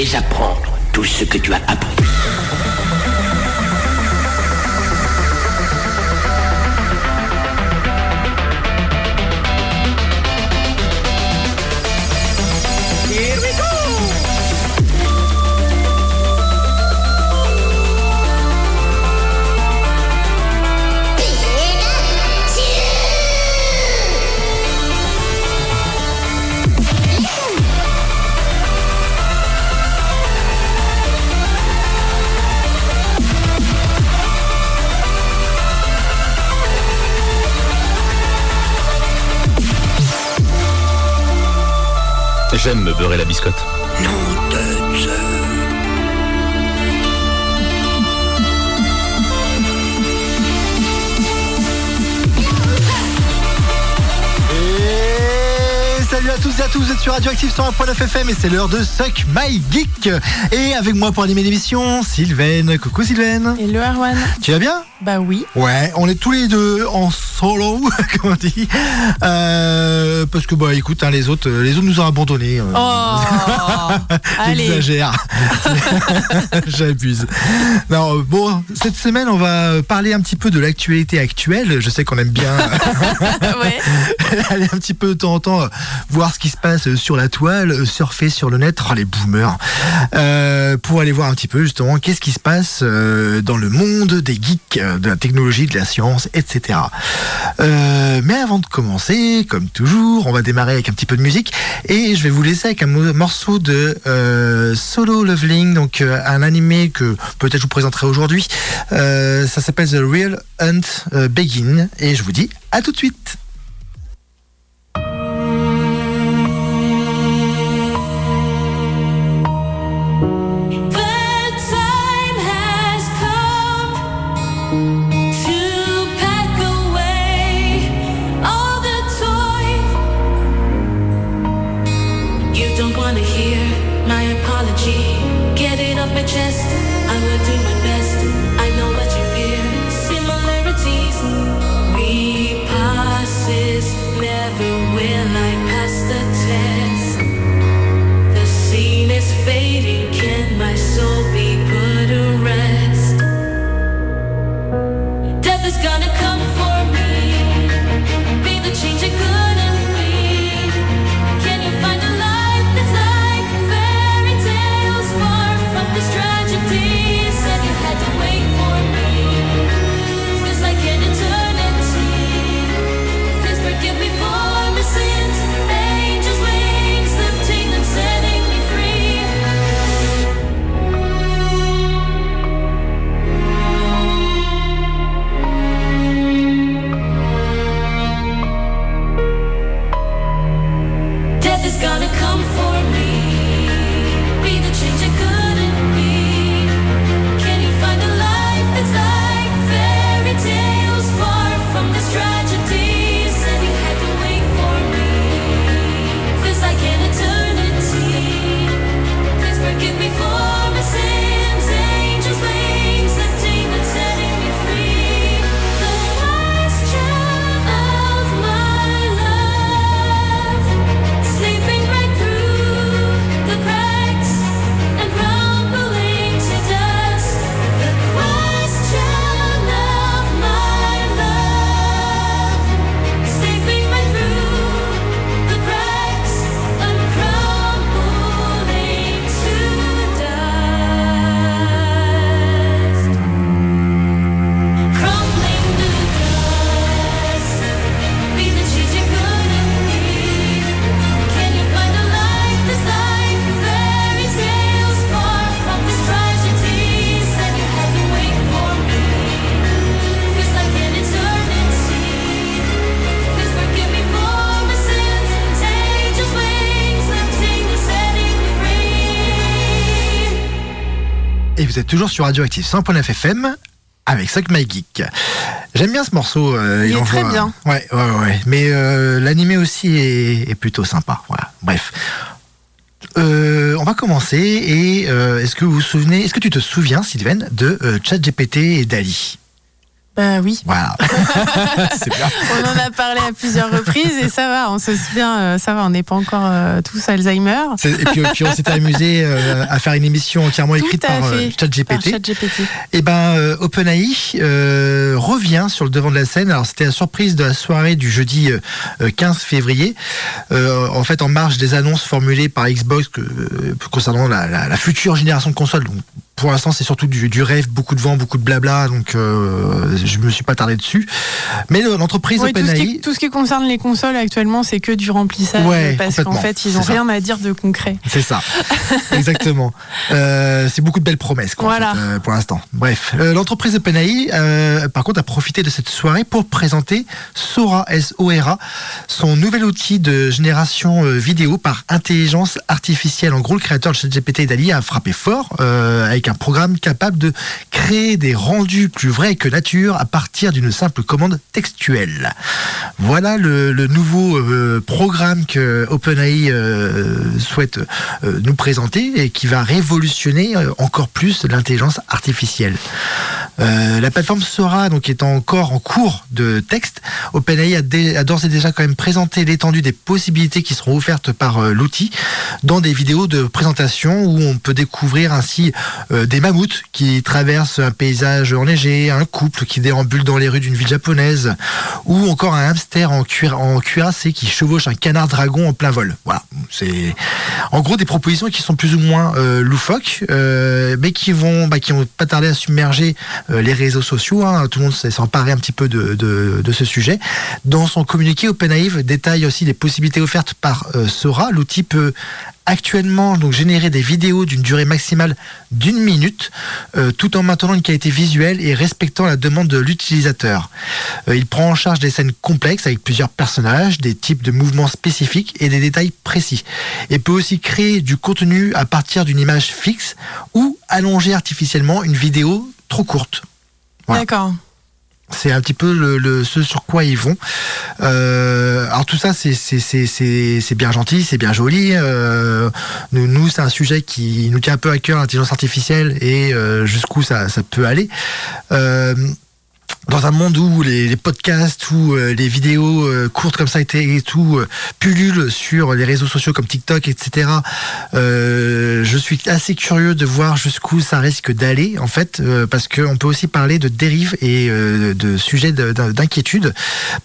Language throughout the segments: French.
désapprendre tout ce que tu as appris. J'aime me beurrer la biscotte. Non de Dieu. Et salut à tous et à tous, vous êtes sur Radioactive 101.9 FM et c'est l'heure de Suck My Geek. Et avec moi pour animer l'émission, Sylvaine. Coucou Sylvaine. Hello Arwan. Tu vas bien? Bah oui. Ouais, on est tous les deux en solo, comme on dit. Euh, parce que bah écoute, hein, les autres, les autres nous ont abandonnés. euh. Oh. J'exagère. J'abuse. Non, bon, cette semaine, on va parler un petit peu de l'actualité actuelle. Je sais qu'on aime bien ouais. aller un petit peu de temps en temps euh, voir ce qui se passe sur la toile, euh, surfer sur le net, oh, les boomers, Euh, pour aller voir un petit peu justement qu'est-ce qui se passe euh, dans le monde des geeks, euh, de la technologie, de la science, etc. Euh, mais avant de commencer, comme toujours, on va démarrer avec un petit peu de musique et je vais vous laisser avec un mo- morceau de euh, Solo Leveling, donc euh, un animé que peut-être je vous présenterai aujourd'hui. Ça s'appelle The Real Hunt Begin et je vous dis à tout de suite. Toujours sur Radioactive 100.9 FM avec Suck My Geek. J'aime bien ce morceau. euh, Il est très bien. Ouais, ouais, ouais. Mais euh, l'animé aussi est, est plutôt sympa. Voilà. Bref. Euh, on va commencer et est-ce que vous vous souvenez, est-ce que tu te souviens, Sylvain, de ChatGPT et Dali? Bah oui. Voilà. bien. On en a parlé à plusieurs reprises et ça va, on se souvient, euh, ça va, on n'est pas encore euh, tous Alzheimer. Et puis, puis on s'était amusé euh, à faire une émission entièrement Tout écrite par euh, ChatGPT. ChatGPT. Et ben, euh, OpenAI revient sur le devant de la scène. Alors, c'était la surprise de la soirée du jeudi euh, 15 février. En fait, en marge des annonces formulées par Xbox que, concernant la, la- la future génération de consoles. Donc, pour l'instant, c'est surtout du, du rêve, beaucoup de vent, beaucoup de blabla. Donc, je me suis pas tardé dessus. Mais l'entreprise Oui, OpenAI. tout ce qui concerne les consoles actuellement, c'est que du remplissage Ouais, parce qu'en fait, ils n'ont rien à dire de concret. C'est ça, exactement. Euh, c'est beaucoup de belles promesses quoi, en Voilà. fait, euh, pour l'instant. Bref, Euh, l'entreprise OpenAI, par contre, a profité de cette soirée pour présenter Sora, S-O-R-A, son nouvel outil de génération vidéo par intelligence artificielle. En gros, le créateur de ChatGPT Dali a frappé fort avec un programme capable de créer des rendus plus vrais que nature à partir d'une simple commande textuelle. Voilà le, nouveau euh, programme que OpenAI euh, souhaite euh, nous présenter et qui va révolutionner encore plus l'intelligence artificielle. Euh, la plateforme Sora donc est encore en cours de texte. OpenAI a, d'ores et déjà quand même présenté l'étendue des possibilités qui seront offertes par euh, l'outil dans des vidéos de présentation où on peut découvrir ainsi euh, des mammouths qui traversent un paysage enneigé, un couple qui déambule dans les rues d'une ville japonaise ou encore un hamster en, cuir, en cuirassé qui chevauche un canard dragon en plein vol. Voilà, c'est en gros des propositions qui sont plus ou moins loufoques, mais qui vont, bah, qui vont pas tarder à submerger les réseaux sociaux. hein. Tout le monde s'est emparé un petit peu de, ce sujet. Dans son communiqué, OpenAI détaille aussi les possibilités offertes par euh, Sora. L'outil peut actuellement donc générer des vidéos d'une durée maximale d'une minute, euh, tout en maintenant une qualité visuelle et respectant la demande de l'utilisateur. Euh, il prend en charge des scènes complexes avec plusieurs personnages, des types de mouvements spécifiques et des détails précis. Et peut aussi créer du contenu à partir d'une image fixe ou allonger artificiellement une vidéo trop courte. Voilà. D'accord. C'est un petit peu le, le- ce sur quoi ils vont. Euh, alors tout ça, c'est c'est c'est c'est c'est bien gentil, c'est bien joli. Euh, nous, nous c'est un sujet qui nous tient un peu à cœur, l'intelligence artificielle et euh, jusqu'où ça ça peut aller. Dans un monde où les, podcasts ou euh, les vidéos euh, courtes comme ça et, et tout euh, pullulent sur les réseaux sociaux comme TikTok, etc. je suis assez curieux de voir jusqu'où ça risque d'aller, en fait, parce qu'on peut aussi parler de dérives et de sujets de- d'in- d'inquiétude,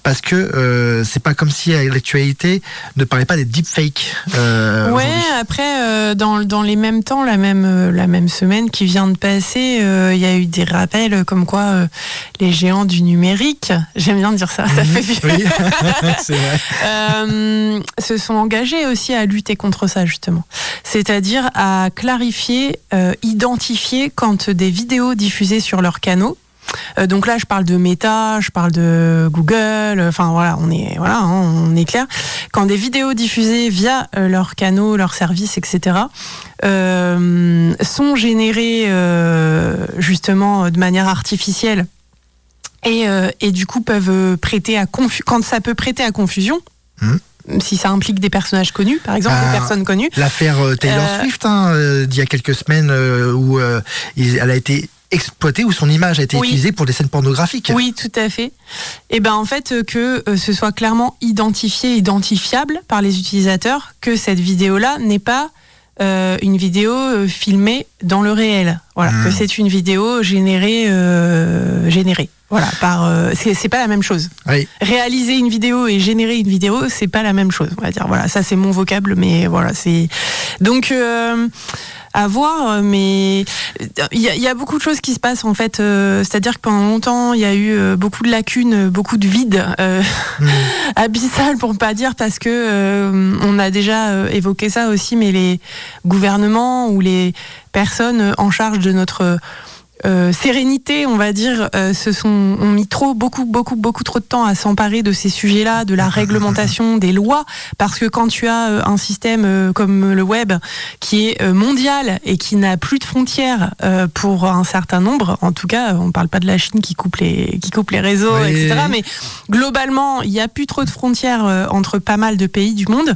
parce que c'est pas comme si euh, l'actualité ne parlait pas des deepfakes. Ouais, après, dans, dans les mêmes temps, la même, la même semaine qui vient de passer, il y a eu des rappels comme quoi les géants du numérique, j'aime bien dire ça, ça fait vieux, Oui, vrai. euh, se sont engagés aussi à lutter contre ça, justement. C'est-à-dire à clarifier, euh, identifier quand des vidéos diffusées sur leurs canaux, euh, donc là, je parle de Meta, je parle de Google. Enfin voilà, on est voilà, hein, on est clair. Quand des vidéos diffusées via leurs canaux, leurs services, etc. euh, sont générées euh, justement de manière artificielle et, euh, et du coup peuvent euh, prêter à quand ça peut prêter à confusion. Mhm. Si ça implique des personnages connus, par exemple, Ah. des personnes connues. L'affaire euh, Taylor Euh, Swift, hein, euh, d'il y a quelques semaines, euh, où elle a été exploitée, où son image a été Oui. utilisée pour des scènes pornographiques. Oui, tout à fait. Et ben en fait que ce soit clairement identifié, identifiable par les utilisateurs, que cette vidéo-là n'est pas euh, une vidéo euh, filmée dans le réel. Voilà, que c'est une vidéo générée, euh, générée. Voilà, par. euh, c'est c'est pas la même chose. Oui. Réaliser une vidéo et générer une vidéo, c'est pas la même chose. On va dire. Voilà, ça c'est mon vocable, mais voilà, c'est donc. Euh, à voir, mais il y, a- il y a beaucoup de choses qui se passent en fait. euh, C'est-à-dire que pendant longtemps, il y a eu euh, beaucoup de lacunes, beaucoup de vides euh, Mhm. abyssales pour ne pas dire, parce que euh, on a déjà euh, évoqué ça aussi, mais les gouvernements ou les personnes en charge de notre euh, sérénité, on va dire, euh, se sont ont mis trop, beaucoup, beaucoup, beaucoup trop de temps à s'emparer de ces sujets-là, de la réglementation, des lois, parce que quand tu as euh, un système euh, comme le web qui est euh, mondial et qui n'a plus de frontières euh, pour un certain nombre, en tout cas, on parle pas de la Chine qui coupe les qui coupe les réseaux, Oui. etc. Mais globalement, il n'y a plus trop de frontières euh, entre pas mal de pays du monde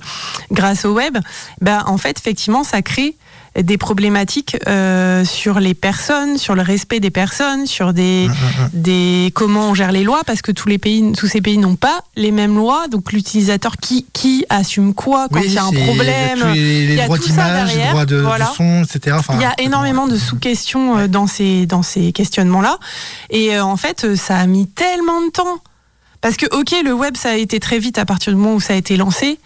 grâce au web. Ben en fait, effectivement, ça crée des problématiques euh, sur les personnes, sur le respect des personnes, sur des, Mm, des comment on gère les lois, parce que tous les pays, tous ces pays n'ont pas les mêmes lois. Donc l'utilisateur qui qui assume quoi quand Oui, il y a un problème. les, les il y a droits tout ça d'image, les derrière, droits de, son, etc. Enfin, Il y a énormément de sous-questions euh, dans ces, dans ces questionnements-là. Et euh, en fait, euh, ça a mis tellement de temps. Parce que, ok, le web, ça a été très vite à partir du moment où ça a été lancé.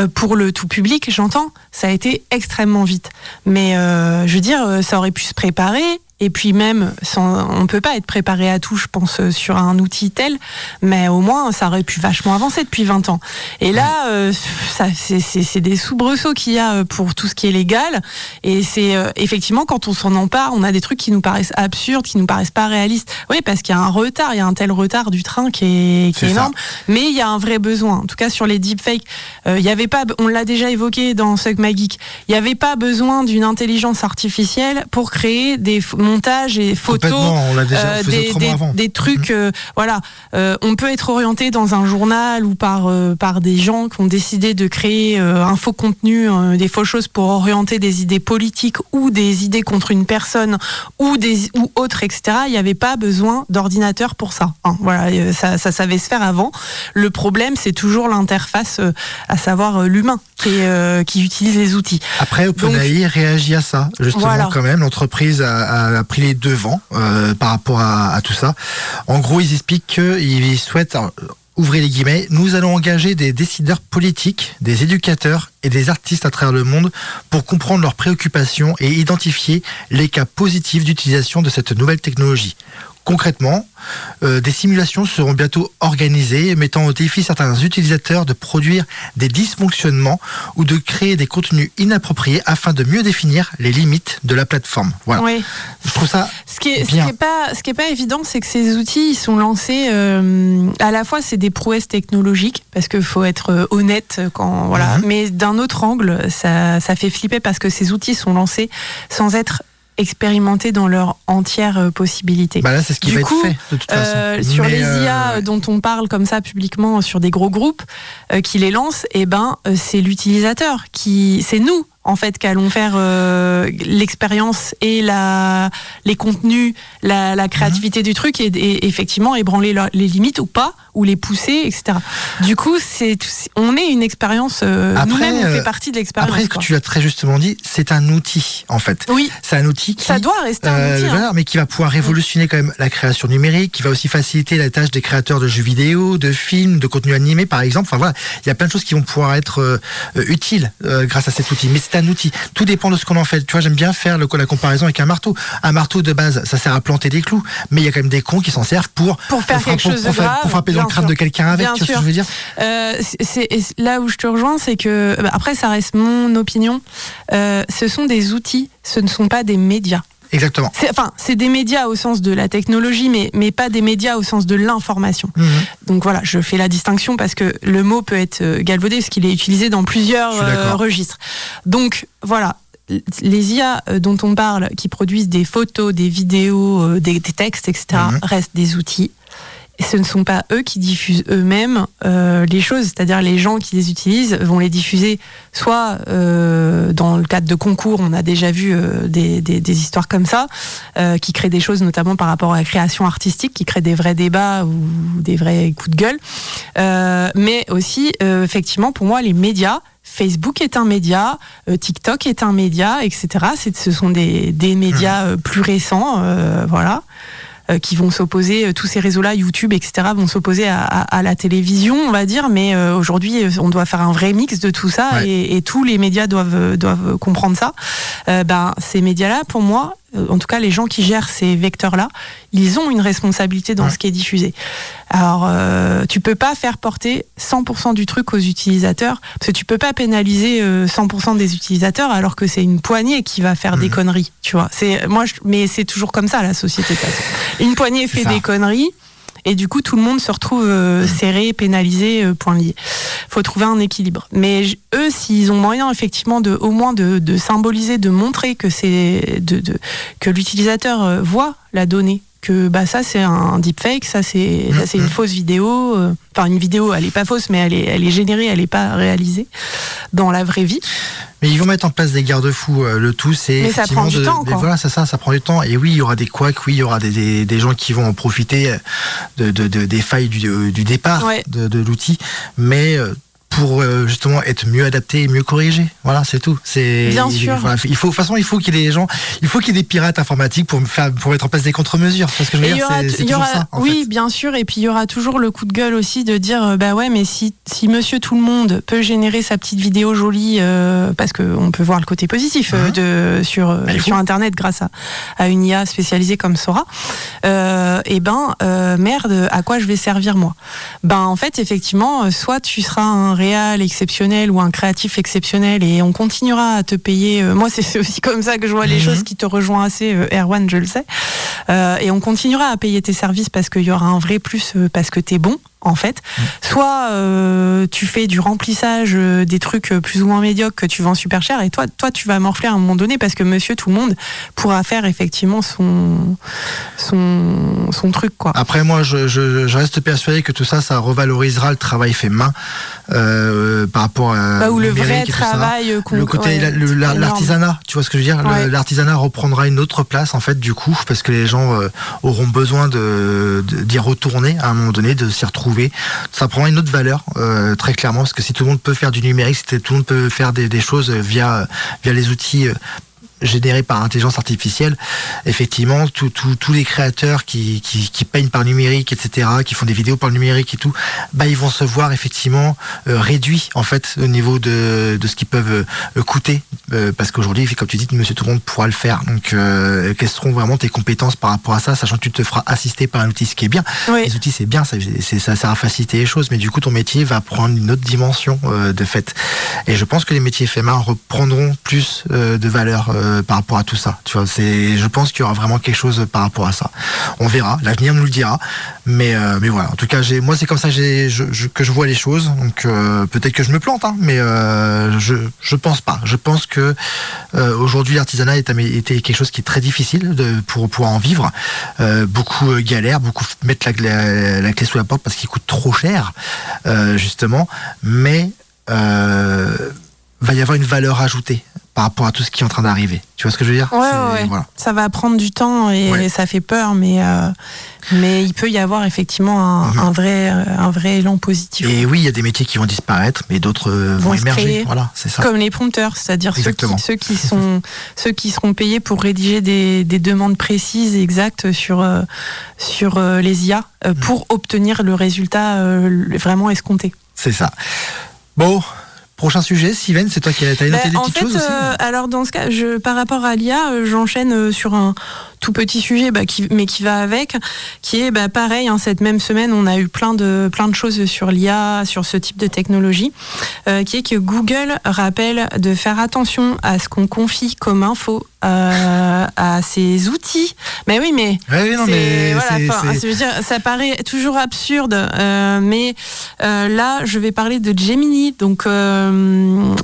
Euh, pour le tout public, j'entends, ça a été extrêmement vite. Mais euh, je veux dire, euh, ça aurait pu se préparer. Et puis même, sans, on peut pas être préparé à tout, je pense, euh, sur un outil tel, mais au moins, ça aurait pu vachement avancer depuis 20 ans. Et là, euh, ça, c'est- des soubresauts qu'il y a euh, pour tout ce qui est légal. Et c'est euh, effectivement, quand on s'en empare, on a des trucs qui nous paraissent absurdes, qui nous paraissent pas réalistes. Oui, parce qu'il y a un retard, il y a un tel retard du train qui est, qui est ça. énorme. Mais il y a un vrai besoin. En tout cas, sur les deepfakes, euh, il y avait pas, on l'a déjà évoqué dans My Geek, il n'y avait pas besoin d'une intelligence artificielle pour créer des montages et photos on déjà euh, on des, trucs, euh, voilà. Euh, on peut être orienté dans un journal ou par par des gens qui ont décidé de créer un faux contenu, des fausses choses pour orienter des idées politiques ou des idées contre une personne ou des ou autres, etc. Il n'y avait pas besoin d'ordinateur pour ça. hein. Voilà, ça, ça savait se faire avant. Le problème, c'est toujours l'interface, à savoir l'humain euh, qui utilise les outils. Après, OpenAI réagit à ça, justement, Voilà. quand même. L'entreprise a, a- a pris les devants euh, par rapport à, à tout ça. En gros, ils expliquent qu'ils souhaitent, alors, euh, ouvrez les guillemets, nous allons engager des décideurs politiques, des éducateurs et des artistes à travers le monde pour comprendre leurs préoccupations et identifier les cas positifs d'utilisation de cette nouvelle technologie. Concrètement, euh, des simulations seront bientôt organisées, mettant au défi certains utilisateurs de produire des dysfonctionnements ou de créer des contenus inappropriés afin de mieux définir les limites de la plateforme. Voilà. Oui. Je trouve ça Ce qui est, ce qui Bien. est pas, ce qui est pas évident, c'est que ces outils, ils sont lancés. euh, à la fois, c'est des prouesses technologiques parce qu'il faut être euh, honnête quand voilà. Mhm. Mais d'un autre angle, ça, ça fait flipper parce que ces outils sont lancés sans être expérimentés dans leur entière euh, possibilité. Bah là, c'est ce qui Du va coup, être fait de toute Euh, façon. sur Mais, les euh, IA dont on parle comme ça publiquement sur des gros groupes euh, qui les lancent, eh ben euh, c'est l'utilisateur qui, c'est nous en fait qu'allons faire euh, l'expérience et la, les contenus, la, la créativité Mhm. du truc et, et effectivement ébranler les limites ou pas ou les pousser, etc. Du coup, c'est on est une expérience. euh, Nous-mêmes, on euh, fait partie de l'expérience. Après, ce que tu l'as très justement dit, c'est un outil, en fait. Oui, C'est un outil qui. ça doit rester un Euh, outil. hein. voilà, mais qui va pouvoir révolutionner quand même la création numérique, qui va aussi faciliter la tâche des créateurs de jeux vidéo, de films, de contenus animés par exemple. Enfin voilà, il y a plein de choses qui vont pouvoir être euh, euh, utiles euh, grâce à cet outil. Mais c'est un outil. Tout dépend de ce qu'on en fait. Tu vois, j'aime bien faire le, la comparaison avec un marteau. Un marteau de base, ça sert à planter des clous, mais il y a quand même des cons qui s'en servent pour Pour faire quelque chose pour, fra- grave, pour frapper dans le crâne sûr. de quelqu'un avec. Bien tu vois ce sûr. que je veux dire? Euh, c'est là où je te rejoins, c'est que bah, après ça reste mon opinion. Euh, ce sont des outils, ce ne sont pas des médias. Exactement. C'est- Enfin, c'est des médias au sens de la technologie, mais mais pas des médias au sens de l'information. Mhm. Donc voilà, je fais la distinction parce que le mot peut être euh, galvaudé parce qu'il est utilisé dans plusieurs euh, registres. Donc voilà. Les IA euh, dont on parle, qui produisent des photos, des vidéos, des, des textes, etc., Mhm. restent des outils. Ce ne sont pas eux qui diffusent eux-mêmes euh, les choses, c'est-à-dire les gens qui les utilisent vont les diffuser soit euh, dans le cadre de concours, on a déjà vu euh, des, des- des histoires comme ça, euh, qui créent des choses notamment par rapport à la création artistique, qui créent des vrais débats ou des vrais coups de gueule, Euh, mais aussi euh, effectivement pour moi les médias. Facebook est un média, euh, TikTok est un média, etc. C'est- Ce sont des, des médias euh, plus récents, euh, voilà qui vont s'opposer, euh, tous ces réseaux-là, YouTube, etc., vont s'opposer à, à- à la télévision, on va dire, mais euh, aujourd'hui, euh, on doit faire un vrai mix de tout ça Ouais. et, et tous les médias doivent, euh, doivent comprendre ça. Euh, ben, ces médias-là, pour moi, euh, en tout cas les gens qui gèrent ces vecteurs-là, ils ont une responsabilité dans Ouais. ce qui est diffusé. Alors, euh, tu peux pas faire porter 100% du truc aux utilisateurs, parce que tu peux pas pénaliser euh, 100% des utilisateurs alors que c'est une poignée qui va faire des Mhm. conneries, tu vois. C'est moi, je- mais c'est toujours comme ça la société. Une poignée fait ça. des conneries. Et du coup, tout le monde se retrouve euh, serré, pénalisé, euh, point lié. Faut trouver un équilibre. Mais eux, s'ils ont moyen effectivement de, au moins de, de symboliser, de montrer que c'est, de, de- que l'utilisateur euh, voit la donnée, que bah ça c'est un deepfake, ça c'est ça, c'est une Mhm. fausse vidéo. euh, Enfin une vidéo, elle est pas fausse, mais elle est elle est générée, elle est pas réalisée dans la vraie vie. Mais ils vont mettre en place des garde-fous. euh, Le tout, c'est. Mais ça prend du de- temps, quoi. Voilà, c'est ça, ça prend du temps. Et oui, il y aura des couacs, oui, il y aura des, des, des gens qui vont en profiter euh, de, de, de- des failles du, du départ Ouais. de l'outil. Mais. Pour euh, justement être mieux adapté et mieux corrigé. Voilà, c'est tout. C'est Bien il- sûr. voilà, il faut de toute façon, il faut qu'il y ait des gens, il faut qu'il y ait des pirates informatiques pour me faire pour mettre en place des contre-mesures. C'est ce que je veux dire. aura, C'est c'est il y toujours aura- ça. en oui, fait. bien sûr. Et puis il y aura toujours le coup de gueule aussi de dire, euh, bah ouais, mais si, si Monsieur Tout le Monde peut générer sa petite vidéo jolie, euh, parce qu'on peut voir le côté positif Mhm. de sur Bah, sur Internet grâce à, à une IA spécialisée comme Sora, euh, et ben euh, merde, à quoi je vais servir moi? Ben en fait, effectivement, soit tu seras un réal exceptionnel ou un créatif exceptionnel et on continuera à te payer. euh, moi, c'est aussi comme ça que je vois les Mhm. choses qui te rejoint assez, euh, Erwan, je le sais. Euh, et on continuera à payer tes services parce qu'il y aura un vrai plus parce que t'es bon en fait. Soit euh, tu fais du remplissage euh, des trucs euh, plus ou moins médiocres que tu vends super cher et toi, toi tu vas morfler à un moment donné parce que monsieur tout le monde pourra faire effectivement son son, son truc quoi. Après, moi, je, je, je reste persuadé que tout ça, ça revalorisera le travail fait main euh, par rapport à Bah, ou le vrai travail le côté ouais, la- l'artisanat tu vois ce que je veux dire? Ouais. l'artisanat reprendra une autre place en fait du coup parce que les gens auront besoin de de- d'y retourner à un moment donné de s'y retrouver ça prendra une autre valeur euh, très clairement parce que si tout le monde peut faire du numérique si tout le monde peut faire des, des choses via via les outils euh, générés par intelligence artificielle, effectivement, tous les créateurs qui, qui, qui peignent par numérique, etc., qui font des vidéos par numérique et tout, bah ils vont se voir effectivement euh, réduits en fait au niveau de, de ce qu'ils peuvent euh, coûter, Euh, parce qu'aujourd'hui, comme tu dis, Monsieur Tout le Monde pourra le faire. Donc, quelles seront vraiment tes compétences par rapport à ça, sachant que tu te feras assister par un outil, ce qui est bien. Oui. Les outils, c'est bien, ça, ça sert à faciliter les choses, mais du coup, ton métier va prendre une autre dimension de fait. Et je pense que les métiers main reprendront plus de valeur euh, par rapport à tout ça. Tu vois, c'est, je pense qu'il y aura vraiment quelque chose par rapport à ça. On verra, l'avenir nous le dira. Mais, euh, mais voilà. En tout cas, moi, c'est comme ça que, je, vois les choses. Donc, euh, peut-être que je me plante, hein, mais je, je pense pas. Je pense que aujourd'hui, l'artisanat est, était quelque chose qui est très difficile pour pouvoir en vivre. Beaucoup galèrent, beaucoup mettent la, clé sous la porte parce qu'il coûte trop cher, justement. Mais va y avoir une valeur ajoutée par rapport à tout ce qui est en train d'arriver. Tu vois ce que je veux dire? Ouais, ouais, voilà. Ça va prendre du temps et Ouais. ça fait peur, mais, euh, mais il peut y avoir effectivement un, Mhm. un vrai, un vrai élan positif. Et oui, il y a des métiers qui vont disparaître, mais d'autres vont, émerger. créer. Voilà, ça. Comme les prompteurs, c'est-à-dire ceux qui, ceux, qui sont, ceux qui seront payés pour rédiger des, des demandes précises et exactes sur, euh, sur euh, les IA euh, pour obtenir le résultat vraiment escompté. C'est ça. Bon, prochain sujet, Steven, c'est toi qui as, as noté Ben, des en petites fait, choses aussi euh, alors dans ce cas, je, par rapport à l'IA, euh, j'enchaîne euh, sur un tout petit sujet, bah, qui, mais qui va avec, qui est bah, pareil. hein, cette même semaine, on a eu plein de plein de choses sur l'IA, sur ce type de technologie, euh, qui est que Google rappelle de faire attention à ce qu'on confie comme info euh, à ses outils. Mais oui, mais Ouais, non, mais voilà, je veux dire, ça paraît toujours absurde, euh, mais euh, là, je vais parler de Gemini, donc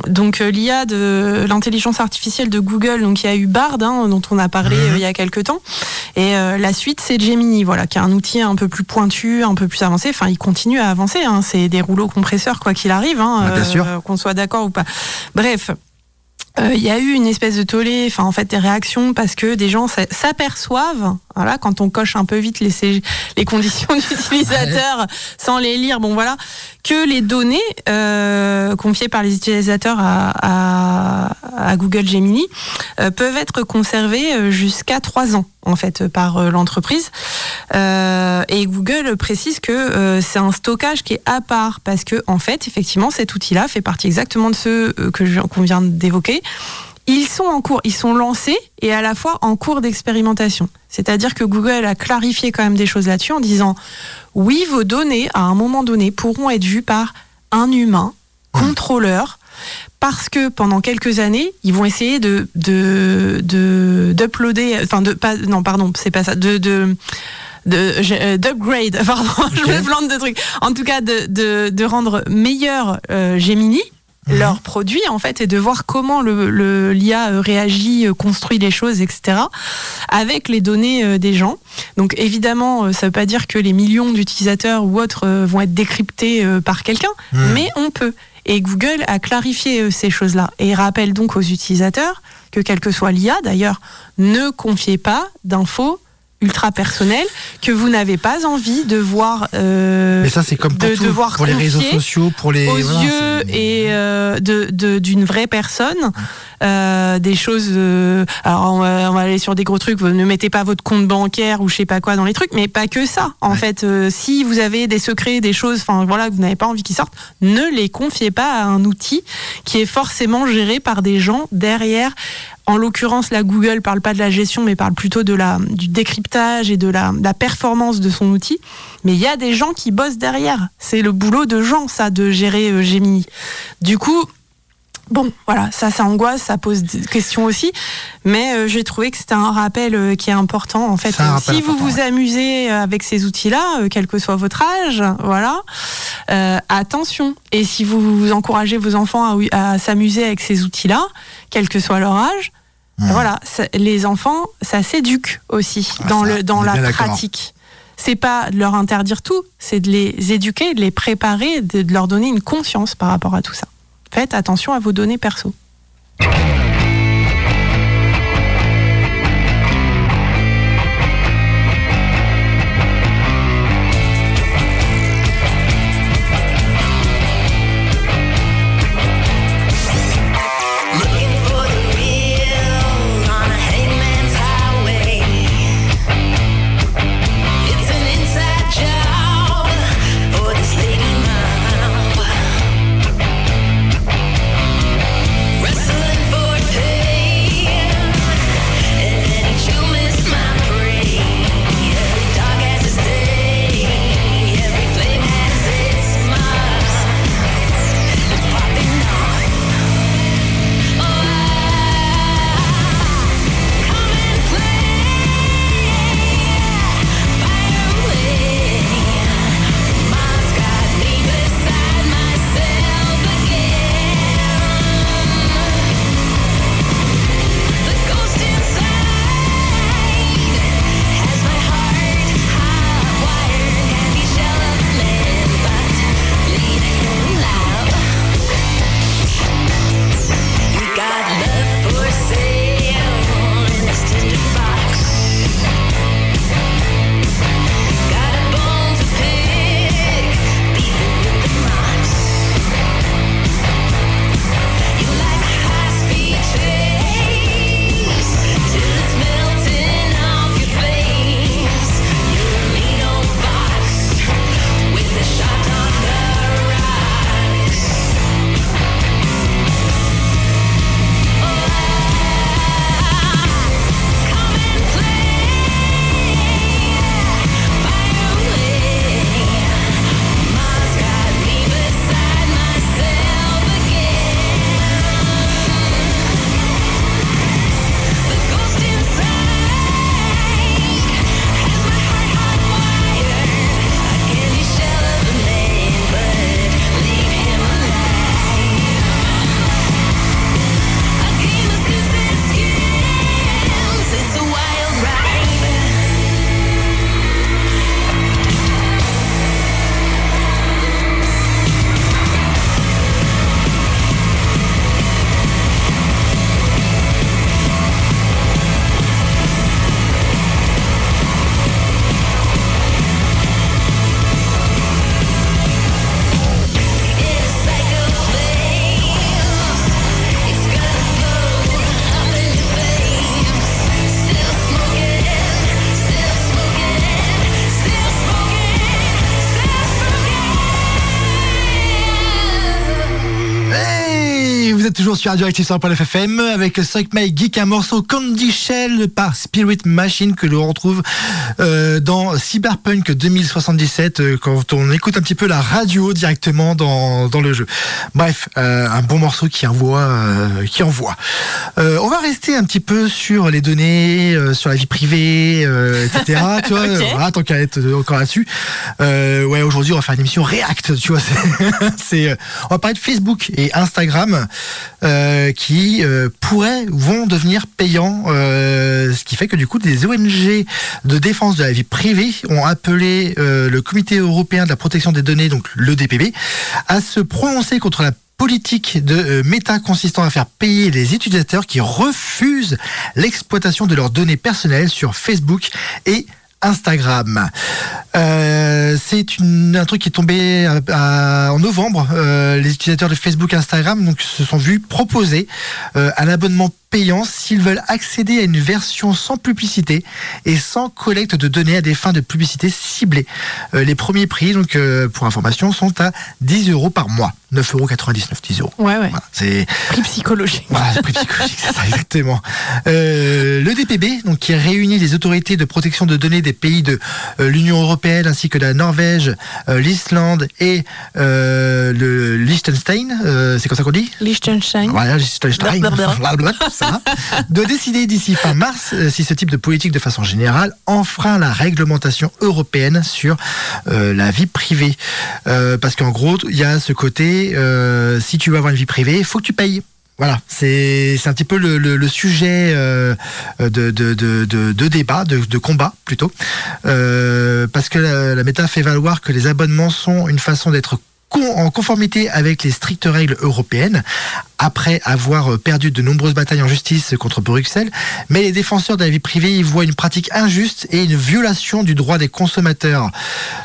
donc l'IA de l'intelligence artificielle de Google. Donc il y a eu Bard, hein, dont on a parlé Mhm. il y a quelques temps, et euh, la suite c'est Gemini, voilà, qui est un outil un peu plus pointu, un peu plus avancé. Enfin, il continue à avancer. Hein, c'est des rouleaux compresseurs quoi qu'il arrive, hein, bien sûr. qu'on soit d'accord ou pas. Bref. Euh, Il y a eu une espèce de tollé, enfin en fait des réactions parce que des gens s'a- s'aperçoivent, voilà, quand on coche un peu vite les, conditions d'utilisateur sans les lire, bon voilà, que les données euh, confiées par les utilisateurs à, Google Gemini euh, peuvent être conservées euh, jusqu'à trois ans en fait par euh, l'entreprise. Euh, et Google précise que euh, c'est un stockage qui est à part parce que en fait effectivement cet outil-là fait partie exactement de ceux que qu'on vient d'évoquer. Ils sont en cours, ils sont lancés et à la fois en cours d'expérimentation. C'est-à-dire que Google a clarifié quand même des choses là-dessus en disant oui, vos données à un moment donné pourront être vues par un humain contrôleur parce que pendant quelques années, ils vont essayer de de de- d'uploader, enfin de pas non pardon, c'est pas ça, de euh, d'upgrade, pardon, je me plante de trucs. En tout cas, de de, de rendre meilleur euh, Gemini leurs produits en fait et de voir comment le, l'IA euh, réagit, euh, construit les choses, etc. avec les données euh, des gens. Donc évidemment, ça veut pas dire que les millions d'utilisateurs ou autres vont être décryptés par quelqu'un, Mhm. mais on peut. Et Google a clarifié ces choses-là et rappelle donc aux utilisateurs que quelle que soit l'IA d'ailleurs, ne confiez pas d'infos ultra personnelles que vous n'avez pas envie de voir euh, Mais ça, c'est comme pour, de tout, devoir pour les réseaux sociaux, pour les. aux voilà, yeux et euh, de de- d'une vraie personne euh, des choses euh, alors on va, on va aller sur des gros trucs vous ne mettez pas votre compte bancaire ou je sais pas quoi dans les trucs mais pas que ça en Ouais. fait euh, si vous avez des secrets des choses enfin voilà que vous n'avez pas envie qu'ils sortent ne les confiez pas à un outil qui est forcément géré par des gens derrière en l'occurrence, la Google parle pas de la gestion, mais parle plutôt de la, du décryptage et de la, de la performance de son outil. Mais il y a des gens qui bossent derrière. C'est le boulot de gens, ça, de gérer euh, Gemini. Du coup, bon, voilà, ça, ça angoisse, ça pose des questions aussi. Mais euh, j'ai trouvé que c'était un rappel euh, qui est important. En fait, Euh, si vous vous amusez euh, avec ces outils-là, quel que soit votre âge, voilà, attention. Et si vous, vous encouragez vos enfants à, à s'amuser avec ces outils-là, quel que soit leur âge, Mhm. voilà, les enfants, ça s'éduque aussi Ah, dans, ça, le, dans la pratique. C'est pas de leur interdire tout, c'est de les éduquer, de les préparer, de, de leur donner une conscience par rapport à tout ça. Faites attention à vos données perso. Toujours sur Radio Active 100.9 FM avec Suck My Geek, un morceau Candy Shell par Spirit Machine que l'on retrouve euh, dans Cyberpunk 2077 euh, quand on écoute un petit peu la radio directement dans, dans le jeu. Bref, euh, un bon morceau qui envoie. qui envoie. On va rester un petit peu sur les données, sur la vie privée, etc. tu vois, Ok. voilà, tant qu'à être encore là-dessus. Ouais, aujourd'hui, on va faire une émission React, tu vois. c'est- on va parler de Facebook et Instagram euh, qui euh, pourraient, vont devenir payants. euh, ce qui fait que du coup, des ONG de défense de la vie privée ont appelé euh, le Comité européen de la protection des données, donc le DPB, à se prononcer contre la politique de euh, Meta consistant à faire payer les utilisateurs qui refusent l'exploitation de leurs données personnelles sur Facebook et Instagram. Euh, c'est un truc qui est tombé en novembre. Euh, les utilisateurs de Facebook et Instagram donc, se sont vus proposer euh, un abonnement payant s'ils veulent accéder à une version sans publicité et sans collecte de données à des fins de publicité ciblées. Euh, les premiers prix, donc euh, pour information, sont à 10 euros par mois. 9,99 euros, 10 euros. Ouais, ouais. Voilà, c'est Prix psychologique. voilà, c'est prix psychologique, c'est ça, exactement. Euh, le DPB, donc, qui réunit les autorités de protection de données des pays de euh, l'Union européenne ainsi que la Norvège, euh, l'Islande et euh, le Liechtenstein, euh, c'est comme ça qu'on dit? Liechtenstein. voilà, Liechtenstein, Blablabla. blablabla, de décider d'ici fin mars euh, si ce type de politique de façon générale enfreint la réglementation européenne sur euh, la vie privée. Euh, parce qu'en gros, il y a ce côté, si tu veux avoir une vie privée, il faut que tu payes. Voilà, c'est un petit peu le, sujet de, de, de, débat, de, combat plutôt, parce que la, la méta fait valoir que les abonnements sont une façon d'être en conformité avec les strictes règles européennes, après avoir perdu de nombreuses batailles en justice contre Bruxelles, mais les défenseurs de la vie privée y voient une pratique injuste et une violation du droit des consommateurs.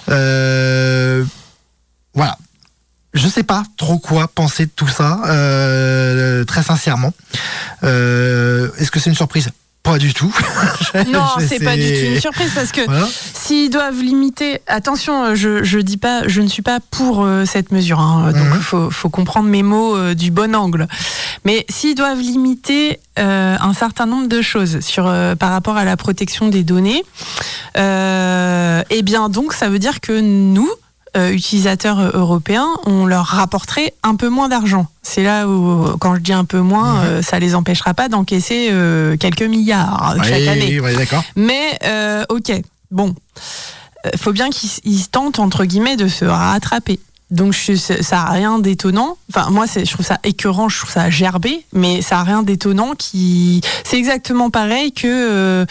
Euh, voilà. Je sais pas trop quoi penser de tout ça, euh, très sincèrement. Euh, Est-ce que c'est une surprise? Pas du tout. Non, c'est pas du tout une surprise parce que Voilà. s'ils doivent limiter, attention, euh, je, je dis pas, je ne suis pas pour euh, cette mesure, hein, donc Mhm. faut, faut comprendre mes mots euh, du bon angle. Mais s'ils doivent limiter euh, un certain nombre de choses sur euh, par rapport à la protection des données, euh, eh bien donc ça veut dire que nous, euh, utilisateurs euh, européens, on leur rapporterait un peu moins d'argent. C'est là où, quand je dis un peu moins, Mhm. euh, ça les empêchera pas d'encaisser euh, quelques milliards chaque année. oui. Mais ok, bon, faut bien qu'ils tentent entre guillemets de se rattraper. Donc ça a rien d'étonnant. Enfin moi je trouve ça écœurant, je trouve ça gerbé, mais ça a rien d'étonnant. Qui c'est exactement pareil que euh,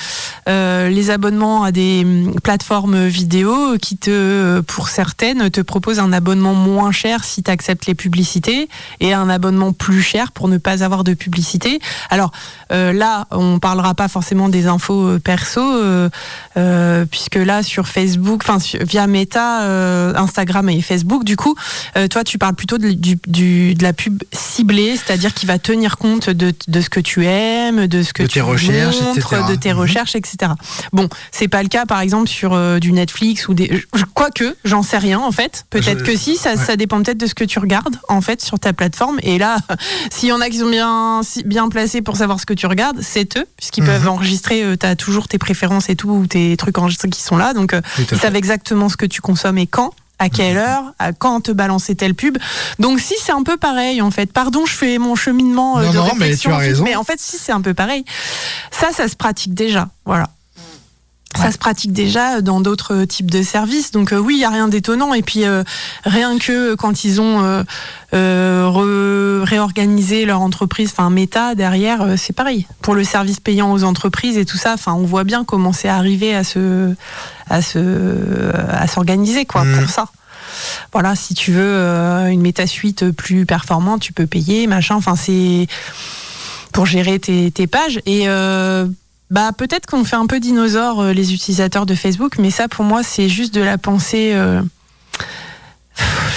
euh, les abonnements à des hum, plateformes vidéo qui te, pour certaines, te proposent un abonnement moins cher si tu acceptes les publicités et un abonnement plus cher pour ne pas avoir de publicité. Alors euh, là, on parlera pas forcément des infos euh, perso, euh, euh, puisque là sur Facebook, enfin via Meta, euh, Instagram et Facebook, du coup, euh, toi tu parles plutôt de, du, du- de la pub ciblée, c'est-à-dire qui va tenir compte de, de ce que tu aimes, de ce que De tu tes recherches, montres, etc. de tes Mhm. recherches, etc. Bon, c'est pas le cas par exemple sur euh, du Netflix ou des, quoique, j'en sais rien en fait. Peut-être que si, ça, ouais. ça dépend peut-être de ce que tu regardes en fait sur ta plateforme. Et là, s'il y en a qui sont bien, bien placés pour savoir ce que tu regardes, c'est eux, puisqu'ils Mhm. peuvent enregistrer, tu as toujours tes préférences et tout, ou tes trucs enregistrés qui sont là. Donc, euh, ils savent exactement ce que tu consommes et quand. À quelle heure, à quand te balancer telle pub. Donc si c'est un peu pareil en fait. Pardon, je fais mon cheminement euh, Non, de non, mais réflexion. tu as ensuite, raison. Mais en fait, si c'est un peu pareil, ça, ça se pratique déjà. Voilà. Ça Ouais. se pratique déjà dans d'autres types de services. Donc euh, oui, il y a rien d'étonnant. Et puis euh, rien que quand ils ont euh, euh, re- réorganisé leur entreprise, enfin Meta derrière, euh, c'est pareil. Pour le service payant aux entreprises et tout ça, enfin on voit bien comment c'est arrivé à se à se à s'organiser quoi Mm. pour ça. Voilà, si tu veux euh, une méta-suite plus performante, tu peux payer, machin. Enfin, c'est pour gérer tes, tes pages. Et euh, bah peut-être qu'on fait un peu dinosaure euh, les utilisateurs de Facebook, mais ça pour moi c'est juste de la pensée. euh,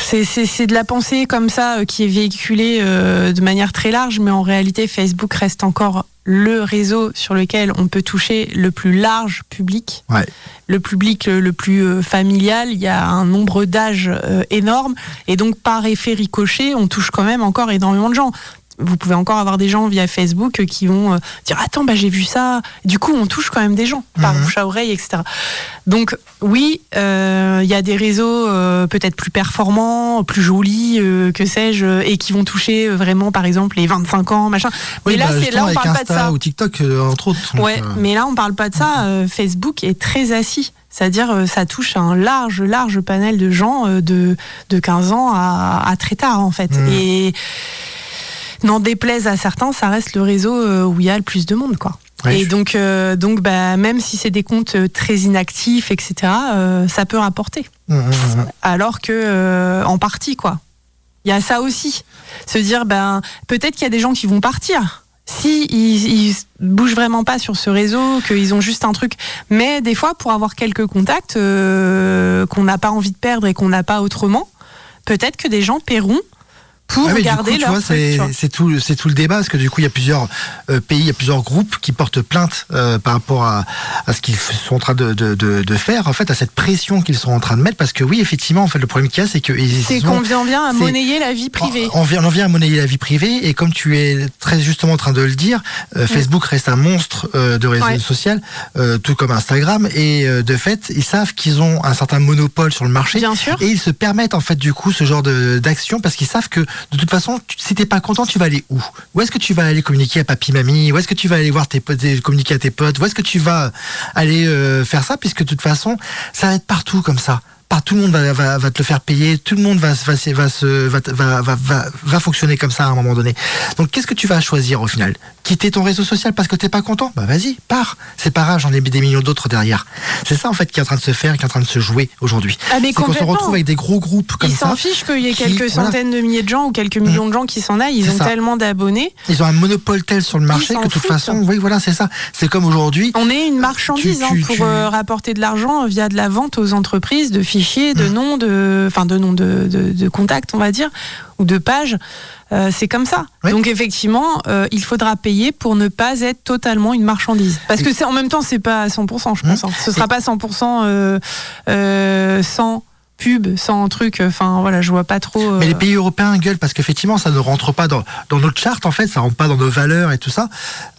c'est- de la pensée comme ça euh, qui est véhiculée de manière très large, mais en réalité Facebook reste encore le réseau sur lequel on peut toucher le plus large public, Ouais. le public le, plus familial. Il y a un nombre d'âges énorme, et donc par effet ricochet, on touche quand même encore énormément de gens. Vous pouvez encore avoir des gens via Facebook euh, qui vont euh, dire attends bah j'ai vu ça. Du coup, on touche quand même des gens par Mhm. bouche à oreille, etc. Donc oui, euh, il y a des réseaux euh, peut-être plus performants, plus jolis, euh, que sais-je, et qui vont toucher euh, vraiment, par exemple, les 25 ans, machin. Oui, mais là, bah, c'est justement, là, on parle pas de Insta ça. ou TikTok, euh, entre autres. Donc, Ouais, euh, mais là on parle pas de ça. Euh, Facebook est très assis. C'est-à-dire, euh, ça touche un large, large panel de gens euh, de, de 15 ans à, à très tard, en fait. Mhm. Et n'en déplaise à certains, ça reste le réseau euh, où il y a le plus de monde, quoi. Et donc, euh, donc bah, même si c'est des comptes euh, très inactifs, etc., euh, ça peut rapporter. Mmh, mmh, mmh. Alors que, euh, en partie, quoi. Il y a ça aussi. Se dire, ben, peut-être qu'il y a des gens qui vont partir. Si ils, ils bougent vraiment pas sur ce réseau, qu'ils ont juste un truc. Mais des fois, pour avoir quelques contacts qu'on n'a pas envie de perdre et qu'on n'a pas autrement, peut-être que des gens paieront pour garder leur vois, truc. c'est tout, c'est tout le débat, parce que du coup, il y a plusieurs euh, pays, il y a plusieurs groupes qui portent plainte euh, par rapport à, à ce qu'ils sont en train de, de, de, de faire, en fait, à cette pression qu'ils sont en train de mettre, parce que oui, effectivement, en fait, le problème qu'il y a, c'est que C'est qu'on vient, vient à monnayer la vie privée. On, on vient, on vient à monnayer la vie privée et comme tu es très justement en train de le dire, euh, Facebook reste un monstre euh, de réseau Ouais. social, euh, tout comme Instagram et euh, de fait ils savent qu'ils ont un certain monopole sur le marché Bien sûr. et ils se permettent en fait du coup ce genre de- d'action parce qu'ils savent que de toute façon tu- si t'es pas content tu vas aller où? Où est-ce que tu vas aller communiquer à papy mamie? Où est-ce que tu vas aller voir tes potes, communiquer à tes potes? Où est-ce que tu vas aller euh, faire ça? Puisque de toute façon ça va être partout comme ça. Par tout le monde va, va, va te le faire payer, tout le monde va, va, se- va, se, va, va, va, fonctionner comme ça à un moment donné. Donc qu'est-ce que tu vas choisir au final? Quitter ton réseau social parce que t'es pas content? Bah vas-y, pars. C'est pas grave, j'en ai mis des millions d'autres derrière. C'est ça en fait qui est en train de se faire, qui est en train de se jouer aujourd'hui. Ah, mais C'est qu'on se retrouve avec des gros groupes comme Ils ça. s'en fichent qu'il y ait qui- quelques voilà. centaines de milliers de gens ou quelques millions de gens qui s'en aillent. Ils ont ça. tellement d'abonnés. Ils ont un monopole tel sur le marché que de toute façon, oui voilà, c'est ça. C'est comme aujourd'hui. On est une marchandise Tu- hein, pour tu- euh, rapporter de l'argent via de la vente aux entreprises de fichiers, de noms, de, enfin de noms de, de, de contacts, on va dire, ou de pages. Euh, c'est comme ça. Oui. Donc effectivement, euh, il faudra payer pour ne pas être totalement une marchandise. Parce que c'est en même temps, c'est pas à 100%, je pense. hein. Ce sera pas 100% euh, euh, sans pub, sans truc. Enfin voilà, je vois pas trop. euh, Mais les pays européens gueulent parce qu'effectivement, ça ne rentre pas dans, dans notre charte, en fait, ça rentre pas dans nos valeurs et tout ça.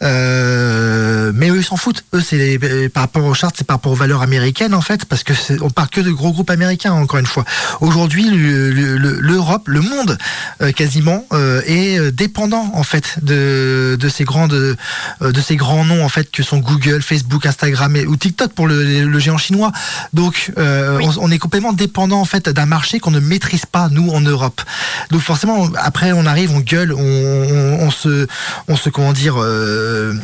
Euh, mais eux, ils s'en foutent. Eux, c'est euh, par rapport aux chartes, c'est par rapport aux valeurs américaines, en fait, parce que on parle que de gros groupes américains, encore une fois. Aujourd'hui, le- le- le- l'Europe, le monde, euh, quasiment, est dépendant, en fait, de, de ces grandes, de ces grands noms, en fait, que sont Google, Facebook, Instagram et, ou TikTok pour le, le géant chinois. Donc, Oui. on, on est complètement dépendant, en fait, d'un marché qu'on ne maîtrise pas, nous, en Europe. Donc, forcément, après, on arrive, on gueule, on, on, on se, on se, comment dire, euh,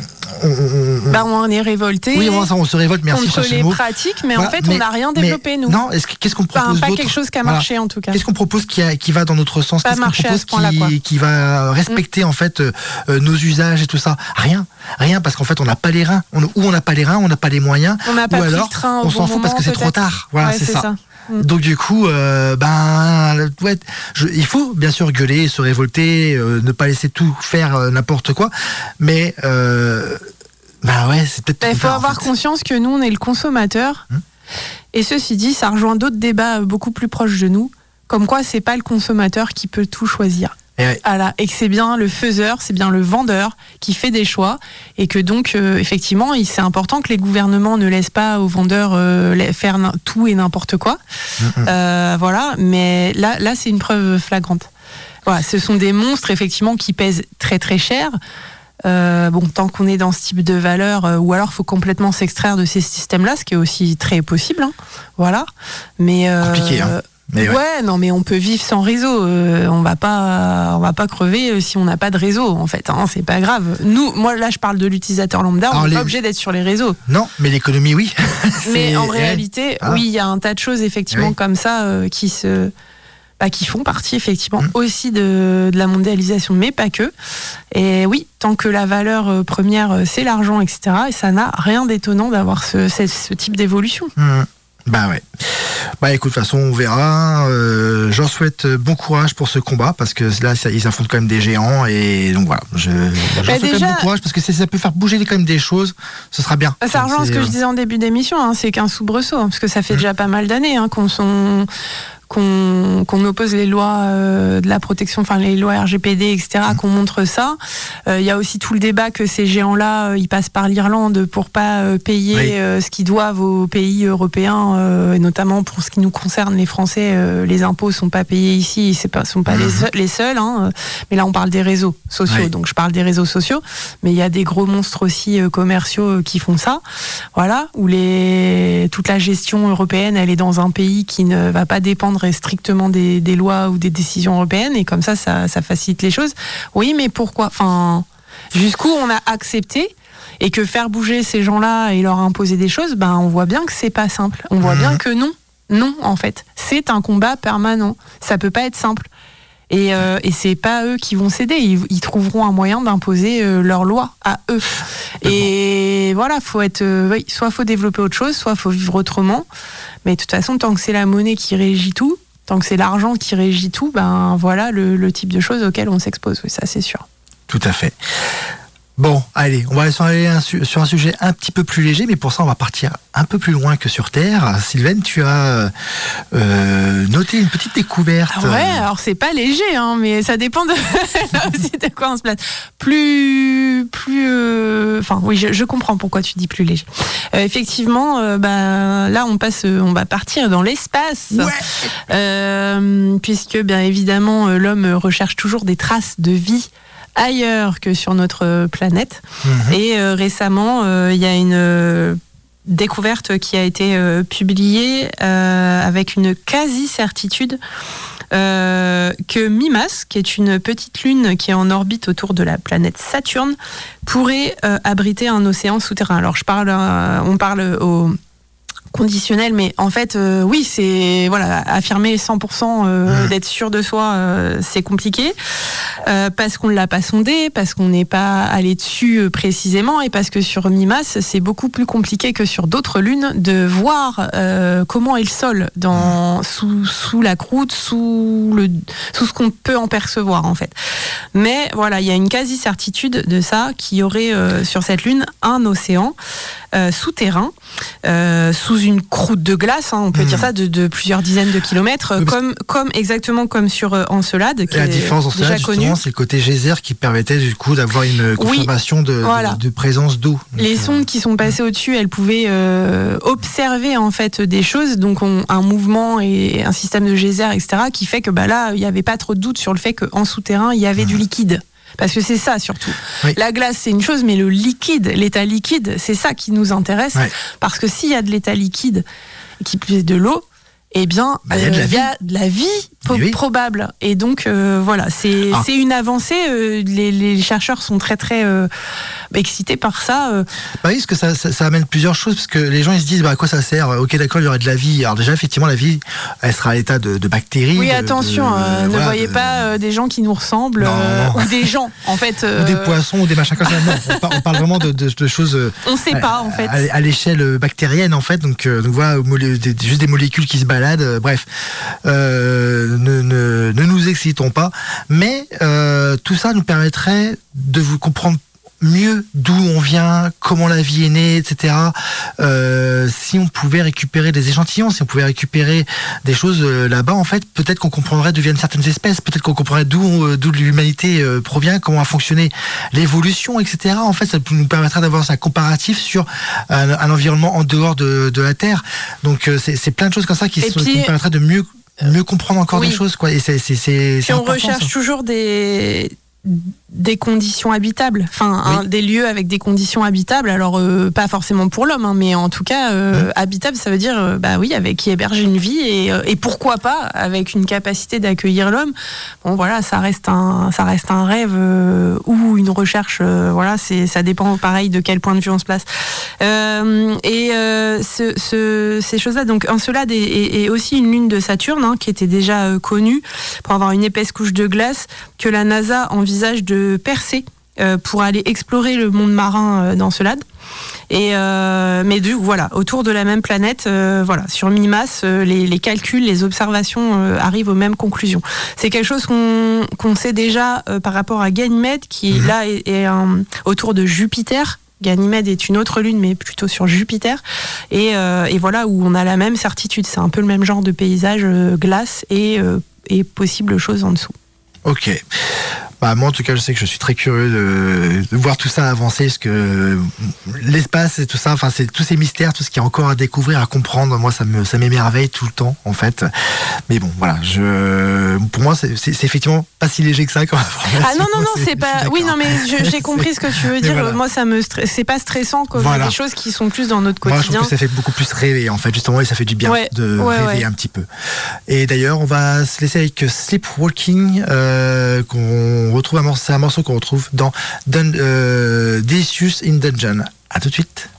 on, bah, on est révolté oui, on, se révolte, merci, contre les pratiques, mais en fait, on n'a rien mais développé nous. Non, est-ce que- qu'est-ce qu'on Enfin, propose pas quelque chose qui a Voilà. marché en tout cas. Qu'est-ce qu'on propose qui, a- qui va dans notre sens? Qu'est-ce qu'on propose qui, qui va respecter en fait euh, euh, nos usages et tout ça? Rien, rien parce qu'en fait on n'a pas les reins. On, ou on n'a pas les reins, on n'a pas les moyens, On n'a pas alors le train on bon s'en fout parce que c'est trop tard. Voilà, Ouais, c'est ça. Mm. Donc du coup, euh, ben, ouais, je- il faut bien sûr gueuler, se révolter, euh, ne pas laisser tout faire euh, n'importe quoi, mais bah ouais, c'est peut-être. Il trop faut en avoir fait. conscience que nous, on est le consommateur. Hum. Et ceci dit, ça rejoint d'autres débats beaucoup plus proches de nous. Comme quoi, c'est pas le consommateur qui peut tout choisir. Et ouais. Voilà. Et que c'est bien le faiseur, c'est bien le vendeur qui fait des choix. Et que donc, euh, effectivement, c'est important que les gouvernements ne laissent pas aux vendeurs euh, faire tout et n'importe quoi. Euh, voilà. Mais là, là c'est une preuve flagrante. Voilà, ce sont des monstres, effectivement, qui pèsent très très cher. Euh, bon, tant qu'on est dans ce type de valeur, euh, ou alors faut complètement s'extraire de ces systèmes-là, ce qui est aussi très possible. hein. Voilà. Mais euh, Compliqué, hein. Mais ouais. ouais. non, mais on peut vivre sans réseau. Euh, on va pas, on va pas crever euh, si on n'a pas de réseau. En fait, hein, c'est pas grave. Nous, moi là, je parle de l'utilisateur lambda. Alors, on n'est les- pas obligé d'être sur les réseaux. Non, mais l'économie, oui. Mais en réalité, Ah. oui, il y a un tas de choses effectivement Oui. comme ça euh, qui se bah, qui font partie effectivement Mm. aussi de, de la mondialisation, mais pas que. Et oui, tant que la valeur première c'est l'argent, etc. Et ça n'a rien d'étonnant d'avoir ce, ce, ce type d'évolution. Hmm. Bah ouais. Bah écoute, de toute façon, on verra. Euh, J'en souhaite euh, bon courage pour ce combat parce que là, ça- ils affrontent quand même des géants et donc voilà. Je, j'en Bah, souhaite quand déjà- même bon courage parce que si ça peut faire bouger quand même des choses, ce sera bien. Ça rejoint ce que je disais en début d'émission, hein, c'est qu'un soubresaut, hein, parce que ça fait Mm. déjà pas mal d'années hein, qu'on sont- qu'on qu'on oppose les lois euh, de la protection, enfin les lois RGPD, etc., qu'on montre ça. Euh, Il y a aussi tout le débat que ces géants-là, euh, ils passent par l'Irlande pour pas euh, payer Oui. euh, ce qu'ils doivent aux pays européens, euh, et notamment pour ce qui nous concerne, les Français, euh, les impôts sont pas payés ici, c'est pas sont pas les, seuls- les seuls. Hein, mais là, on parle des réseaux sociaux, Oui. donc je parle des réseaux sociaux. Mais il y a des gros monstres aussi euh, commerciaux euh, qui font ça. Voilà, où les toute la gestion européenne, elle est dans un pays qui ne va pas dépendre strictement des, des lois ou des décisions européennes, et comme ça, ça, ça facilite les choses. Oui, mais pourquoi? Enfin, jusqu'où on a accepté et que faire bouger ces gens-là et leur imposer des choses, ben on voit bien que c'est pas simple. On voit Mhm. bien que non, non en fait, c'est un combat permanent. Ça peut pas être simple. Et, euh, et c'est pas eux qui vont céder. Ils, ils trouveront un moyen d'imposer euh, leurs lois à eux. Et voilà, faut être, euh, oui, soit faut développer autre chose, soit faut vivre autrement. Mais de toute façon, tant que c'est la monnaie qui régit tout, tant que c'est l'argent qui régit tout, ben voilà le, le type de choses auxquelles on s'expose. Oui, ça c'est sûr. Tout à fait. Bon, allez, on va aller sur un, sujet un petit peu plus léger, mais pour ça, on va partir un peu plus loin que sur Terre. Sylvaine, tu as euh, noté une petite découverte. Ah ouais, alors c'est pas léger, hein, mais ça dépend de, là aussi de quoi on se place. Plus, plus, euh, enfin oui, je, je comprends pourquoi tu dis plus léger. Euh, effectivement, euh, bah, là on passe, euh, on va partir dans l'espace, Ouais. Euh, puisque bien évidemment euh, l'homme recherche toujours des traces de vie ailleurs que sur notre euh, planète. Mhm. Et euh, récemment, euh, il y a une découverte qui a été euh, publiée euh, avec une quasi-certitude euh, que Mimas, qui est une petite lune qui est en orbite autour de la planète Saturne, pourrait abriter un océan souterrain. Alors je parle, on parle au conditionnel, mais en fait, euh, oui, c'est voilà, affirmer 100% euh, Mmh. d'être sûr de soi, euh, c'est compliqué parce qu'on ne l'a pas sondé, parce qu'on n'est pas allé dessus précisément, et parce que sur Mimas, c'est beaucoup plus compliqué que sur d'autres lunes de voir comment est le sol dans sous sous la croûte, sous le sous ce qu'on peut en percevoir en fait. Mais voilà, il y a une quasi certitude de ça, qu'il y aurait sur cette lune un océan souterrain, sous une croûte de glace, hein, on peut dire ça, de, de plusieurs dizaines de kilomètres, euh, Oui, comme, comme exactement comme sur euh, Encelade, qui la est différence en déjà cela, connue. justement, c'est le côté geyser qui permettait du coup d'avoir une confirmation de, de- voilà. de présence d'eau. Les euh, sondes qui sont passées au-dessus, elles pouvaient euh, observer en fait des choses, donc on- un mouvement et un système de geyser, etc., qui fait que bah là, il n'y avait pas trop de doute sur le fait qu'en souterrain, il y avait du liquide. Parce que c'est ça surtout. Oui. La glace, c'est une chose, mais le liquide, l'état liquide, c'est ça qui nous intéresse. Ouais. Parce que s'il y a de l'état liquide qui plus est de l'eau, eh bien, Bah, il y a de la euh, vie. oui. probable. Et donc, euh, voilà, c'est Ah. c'est une avancée. euh, les, les chercheurs sont très, très euh, excités par ça. Bah oui, parce que ça, ça, ça amène plusieurs choses, parce que les gens ils se disent bah, à quoi ça sert? Ok, d'accord, il y aurait de la vie. Alors déjà, effectivement, la vie, elle sera à l'état de, de bactéries. Oui, attention, de- ne voilà, voyez pas des gens qui nous ressemblent Non, non. ou des gens, en fait. ou des poissons ou des machins comme ça. Non, on, par- on parle vraiment de, choses On sait pas, en fait. à, à l'échelle bactérienne en fait. Donc, donc voilà, juste des molécules qui se baladent. Euh, bref, Euh, ne, nous excitons pas. Mais euh, tout ça nous permettrait de vous comprendre mieux d'où on vient, comment la vie est née, etc. Euh, si on pouvait récupérer des échantillons, si on pouvait récupérer des choses euh, là-bas, en fait, peut-être qu'on comprendrait d'où viennent certaines espèces, peut-être qu'on comprendrait d'où euh, d'où l'humanité euh, provient, comment a fonctionné l'évolution, etc. En fait, ça nous permettrait d'avoir un comparatif sur un, un environnement en dehors de, de la Terre. Donc, euh, c'est plein de choses comme ça qui, sont- puis, qui nous permettraient de mieux mieux comprendre encore oui. des choses, quoi. Et c'est c'est on recherche ça. toujours des des conditions habitables, enfin Oui. hein, des lieux avec des conditions habitables. Alors euh, pas forcément pour l'homme, hein, mais en tout cas euh, habitable, ça veut dire euh, bah oui avec qui héberge une vie et, euh, et pourquoi pas avec une capacité d'accueillir l'homme. Bon voilà, ça reste un ça reste un rêve euh, ou une recherche. euh, voilà, c'est ça dépend pareil de quel point de vue on se place. Euh, et euh, ce, ce- ces choses-là, donc Encelade est, est- est aussi une lune de Saturne hein, qui était déjà euh, connue pour avoir une épaisse couche de glace que la NASA envisage de percer euh, pour aller explorer le monde marin euh, d'Encelade. Et euh, mais du voilà, autour de la même planète, euh, voilà, sur mi-masse, euh, les, les calculs, les observations arrivent aux mêmes conclusions. C'est quelque chose qu'on sait déjà par rapport à Ganymède, qui Mhm. là est, est, autour de Jupiter Ganymède est une autre lune, mais plutôt sur Jupiter. Et, et voilà où on a la même certitude. C'est un peu le même genre de paysage, glace et, et possible chose en dessous. Ok. Bah, moi, en tout cas, je sais que je suis très curieux de, de voir tout ça avancer, parce que l'espace et tout ça, enfin, c'est tous ces mystères, tout ce qui est encore à découvrir, à comprendre. Moi, ça me, ça m'émerveille tout le temps, en fait. Mais bon, voilà. Je, pour moi, c'est, c'est- c'est effectivement pas si léger que ça. Ah non, non, non, c'est pas. Oui, non, mais je- j'ai compris ce que tu veux dire. voilà. Moi, ça me c'est pas stressant comme Voilà. des choses qui sont plus dans notre Moi, je trouve quotidien. que ça fait beaucoup plus rêver, en fait, justement, et ça fait du bien Ouais, de ouais, rêver ouais. un petit peu. Et d'ailleurs, on va se laisser avec Sleepwalking, euh, qu'on retrouve un morceau, c'est un morceau qu'on retrouve dans Dun, euh, in Dungeon. À tout de suite.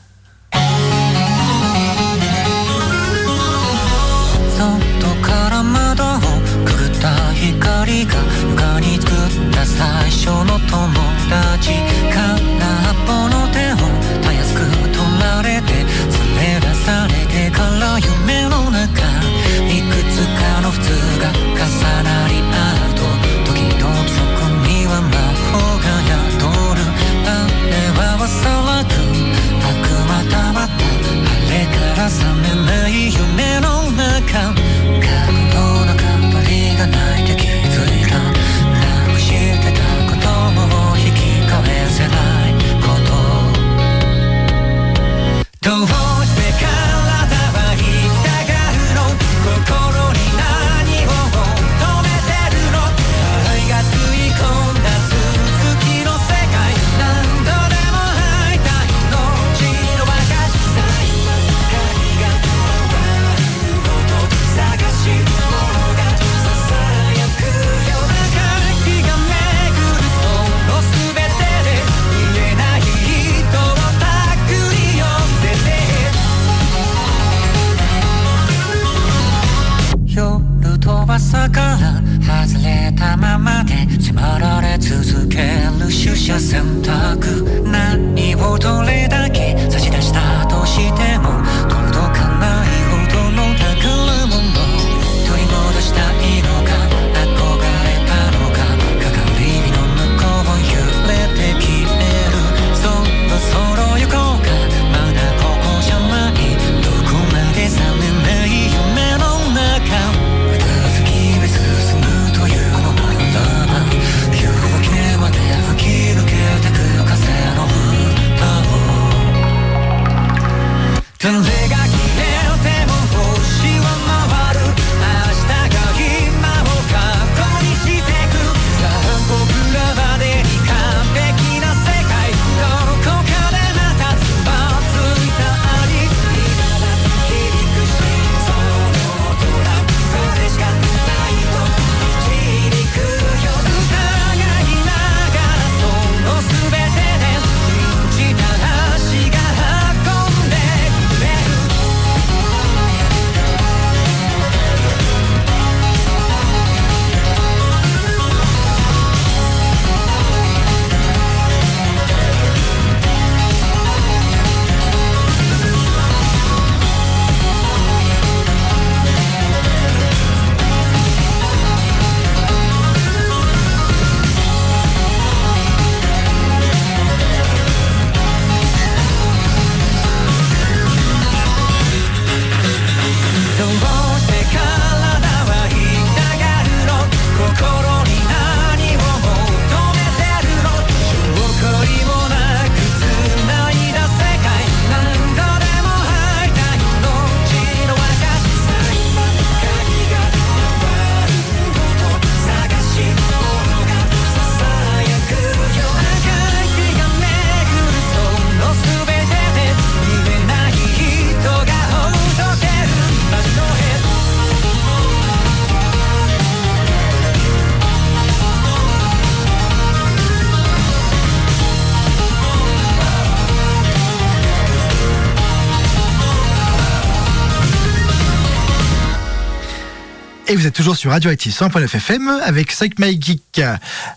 Toujours sur Radioactive 100.9 FM avec Psych My Geek.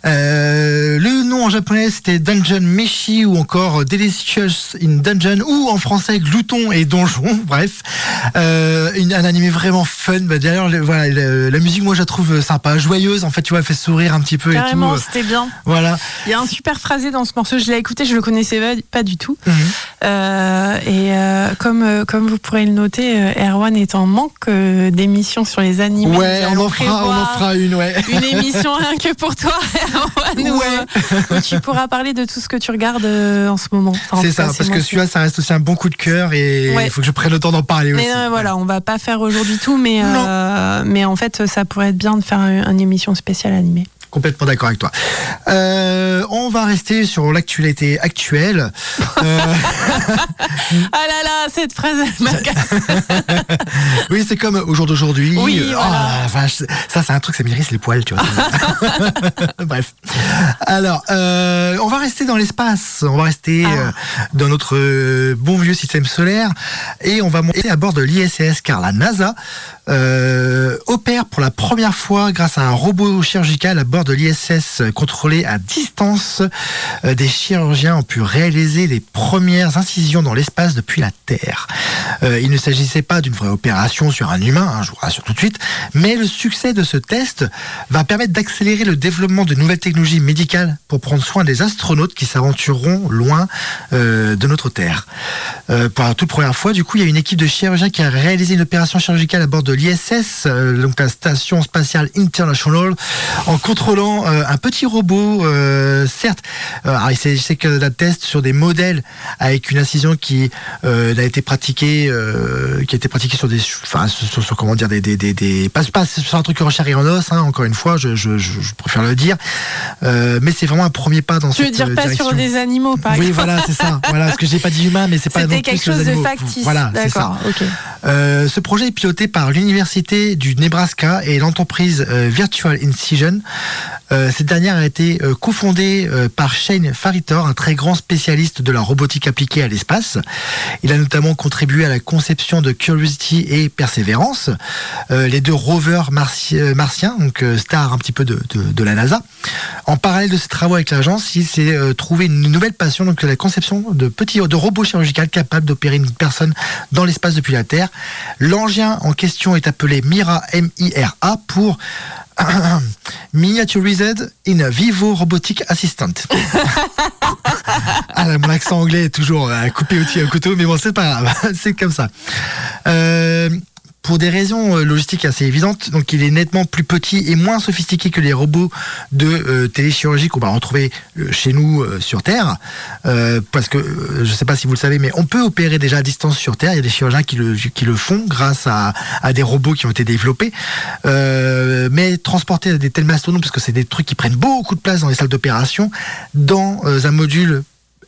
Euh, le nom en japonais c'était Dungeon Meshi ou encore Delicious in Dungeon ou en français Glouton et Donjon. Bref, euh, une- un animé vraiment fun. Bah, D'ailleurs, le- voilà, le- la musique moi je la trouve sympa, joyeuse. En fait, tu vois, elle fait sourire un petit peu Carrément, et tout. c'était bien. Voilà. Il y a un super phrasé dans ce morceau. Je l'ai écouté, je le connaissais pas, du tout. Mhm. Euh, et euh, comme euh, comme vous pourrez le noter, euh, Erwan est en manque euh, d'émissions sur les animés. Ouais, on en fera, on en fera une, ouais. Une émission rien que pour toi, Erwan, Ouais. euh, où tu pourras parler de tout ce que tu regardes euh, en ce moment. Enfin, C'est ça, cas, parce que celui-là, ça reste aussi un bon coup de cœur et Ouais. il faut que je prenne le temps d'en parler aussi. Mais euh, voilà, on va pas faire aujourd'hui tout, mais euh, mais en fait, ça pourrait être bien de faire une, une émission spéciale animée. Complètement d'accord avec toi. Euh, on va rester sur l'actualité actuelle. Euh, Ah là là, cette phrase elle oui, c'est comme au jour d'aujourd'hui. Oui, voilà. oh ça c'est un truc, ça m'irrisse les poils, tu vois. Bref. Alors, euh, on va rester dans l'espace. On va rester Ah. euh, dans notre euh, bon vieux système solaire et on va monter à bord de l'ISS car la NASA euh, opère pour la première fois grâce à un robot chirurgical à bord de l'ISS contrôlé à distance. Euh, des chirurgiens ont pu réaliser les premières incisions dans l'espace depuis la Terre. Euh, il ne s'agissait pas d'une vraie opération sur un humain, hein, je vous rassure tout de suite, mais le succès de ce test va permettre d'accélérer le développement de nouvelles technologies médicales pour prendre soin des astronautes qui s'aventureront loin de notre Terre. Pour la toute première fois, du coup, il y a une équipe de chirurgiens qui a réalisé une opération chirurgicale à bord de l'ISS, euh, donc la Station Spatiale International, en contrôlant euh, un petit robot, euh, certes. Alors, il s'agissait que d'un test sur des modèles avec une incision qui a été pratiquée, qui a été pratiquée sur des, enfin, sur, sur- comment dire, des, des, des, des- pas, pas sur un truc en chair et en os, hein, encore une fois, je, je, je, je préfère le dire, mais c'est vraiment un premier pas dans Tu veux cette dire euh, pas direction. sur des animaux, par Oui, exemple voilà, c'est ça. Voilà, parce que j'ai pas dit humain, mais c'est pas non plus quelque les chose de factice. Voilà, c'est ça. Ce projet est piloté par l'université du Nebraska et l'entreprise euh, Virtual Incision. Euh, cette dernière a été euh, cofondée par Shane Faritor, un très grand spécialiste de la robotique appliquée à l'espace. Il a notamment contribué à la conception de Curiosity et Perseverance, les deux rovers marti- martiens, donc stars un petit peu de, la NASA. En parallèle de ses travaux avec l'agence, il s'est trouvé une nouvelle passion, donc la conception de petits robots chirurgicaux capables d'opérer une personne dans l'espace depuis la Terre. L'engin en question est appelé Mira M-I-R-A pour Miniaturized in a Vivo Robotic Assistant. ah, mon accent anglais est toujours euh, coupé au au couteau, mais bon, c'est pas grave, c'est comme ça. Euh, pour des raisons euh, logistiques assez évidentes, donc il est nettement plus petit et moins sophistiqué que les robots de euh, téléchirurgie qu'on va retrouver euh, chez nous sur Terre. Parce que je ne sais pas si vous le savez, mais on peut opérer déjà à distance sur Terre. Il y a des chirurgiens qui le, font grâce à, à des robots qui ont été développés. Mais transporter des tels mastodontes, parce que c'est des trucs qui prennent beaucoup de place dans les salles d'opération, dans un module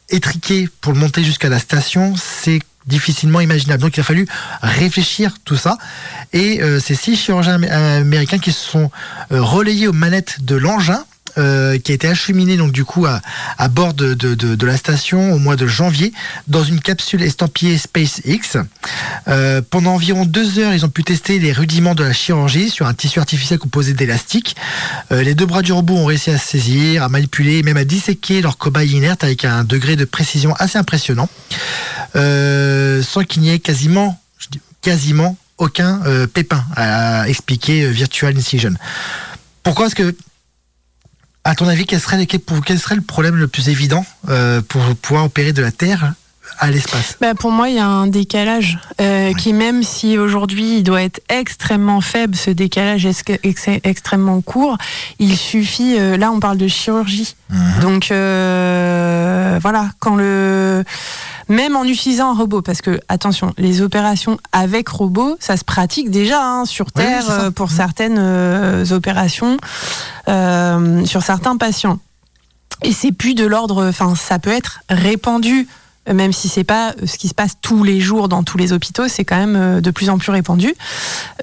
étriqué pour le monter jusqu'à la station, c'est difficilement imaginable. Donc il a fallu réfléchir tout ça. Et euh, ces six chirurgiens amé- américains qui se sont euh, relayés aux manettes de l'engin. Euh, qui a été acheminé donc du coup à, à bord de, la station au mois de janvier dans une capsule estampillée SpaceX. Euh, pendant environ deux heures, ils ont pu tester les rudiments de la chirurgie sur un tissu artificiel composé d'élastique. Euh, les deux bras du robot ont réussi à saisir, à manipuler, et même à disséquer leur cobaye inerte avec un degré de précision assez impressionnant, sans qu'il n'y ait quasiment, quasiment aucun pépin, a expliqué euh, Virtual Incision. Pourquoi est-ce que, à ton avis, quel serait, quel, le problème le plus évident euh, pour pouvoir opérer de la Terre à l'espace? Bah, pour moi, il y a un décalage euh, qui, même si aujourd'hui il doit être extrêmement faible, ce décalage est ex- extrêmement court, il suffit. euh, là, on parle de chirurgie. Donc euh, voilà, quand le même en utilisant un robot, parce que attention, les opérations avec robot, ça se pratique déjà hein, sur Terre euh, pour certaines euh, opérations euh, sur certains patients. Et c'est plus de l'ordre, enfin, ça peut être répandu, même si c'est pas euh, ce qui se passe tous les jours dans tous les hôpitaux, c'est quand même euh, de plus en plus répandu.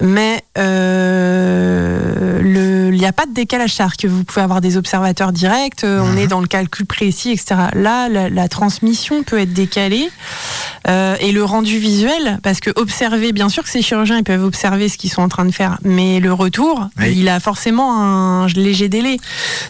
Mais euh, il n'y a pas de décalage, c'est-à-dire que vous pouvez avoir des observateurs directs, on Mhm. est dans le calcul précis, etc. Là, la, la transmission peut être décalée euh, et le rendu visuel, parce que observer, bien sûr que ces chirurgiens ils peuvent observer ce qu'ils sont en train de faire, mais le retour, Oui. il a forcément un léger délai,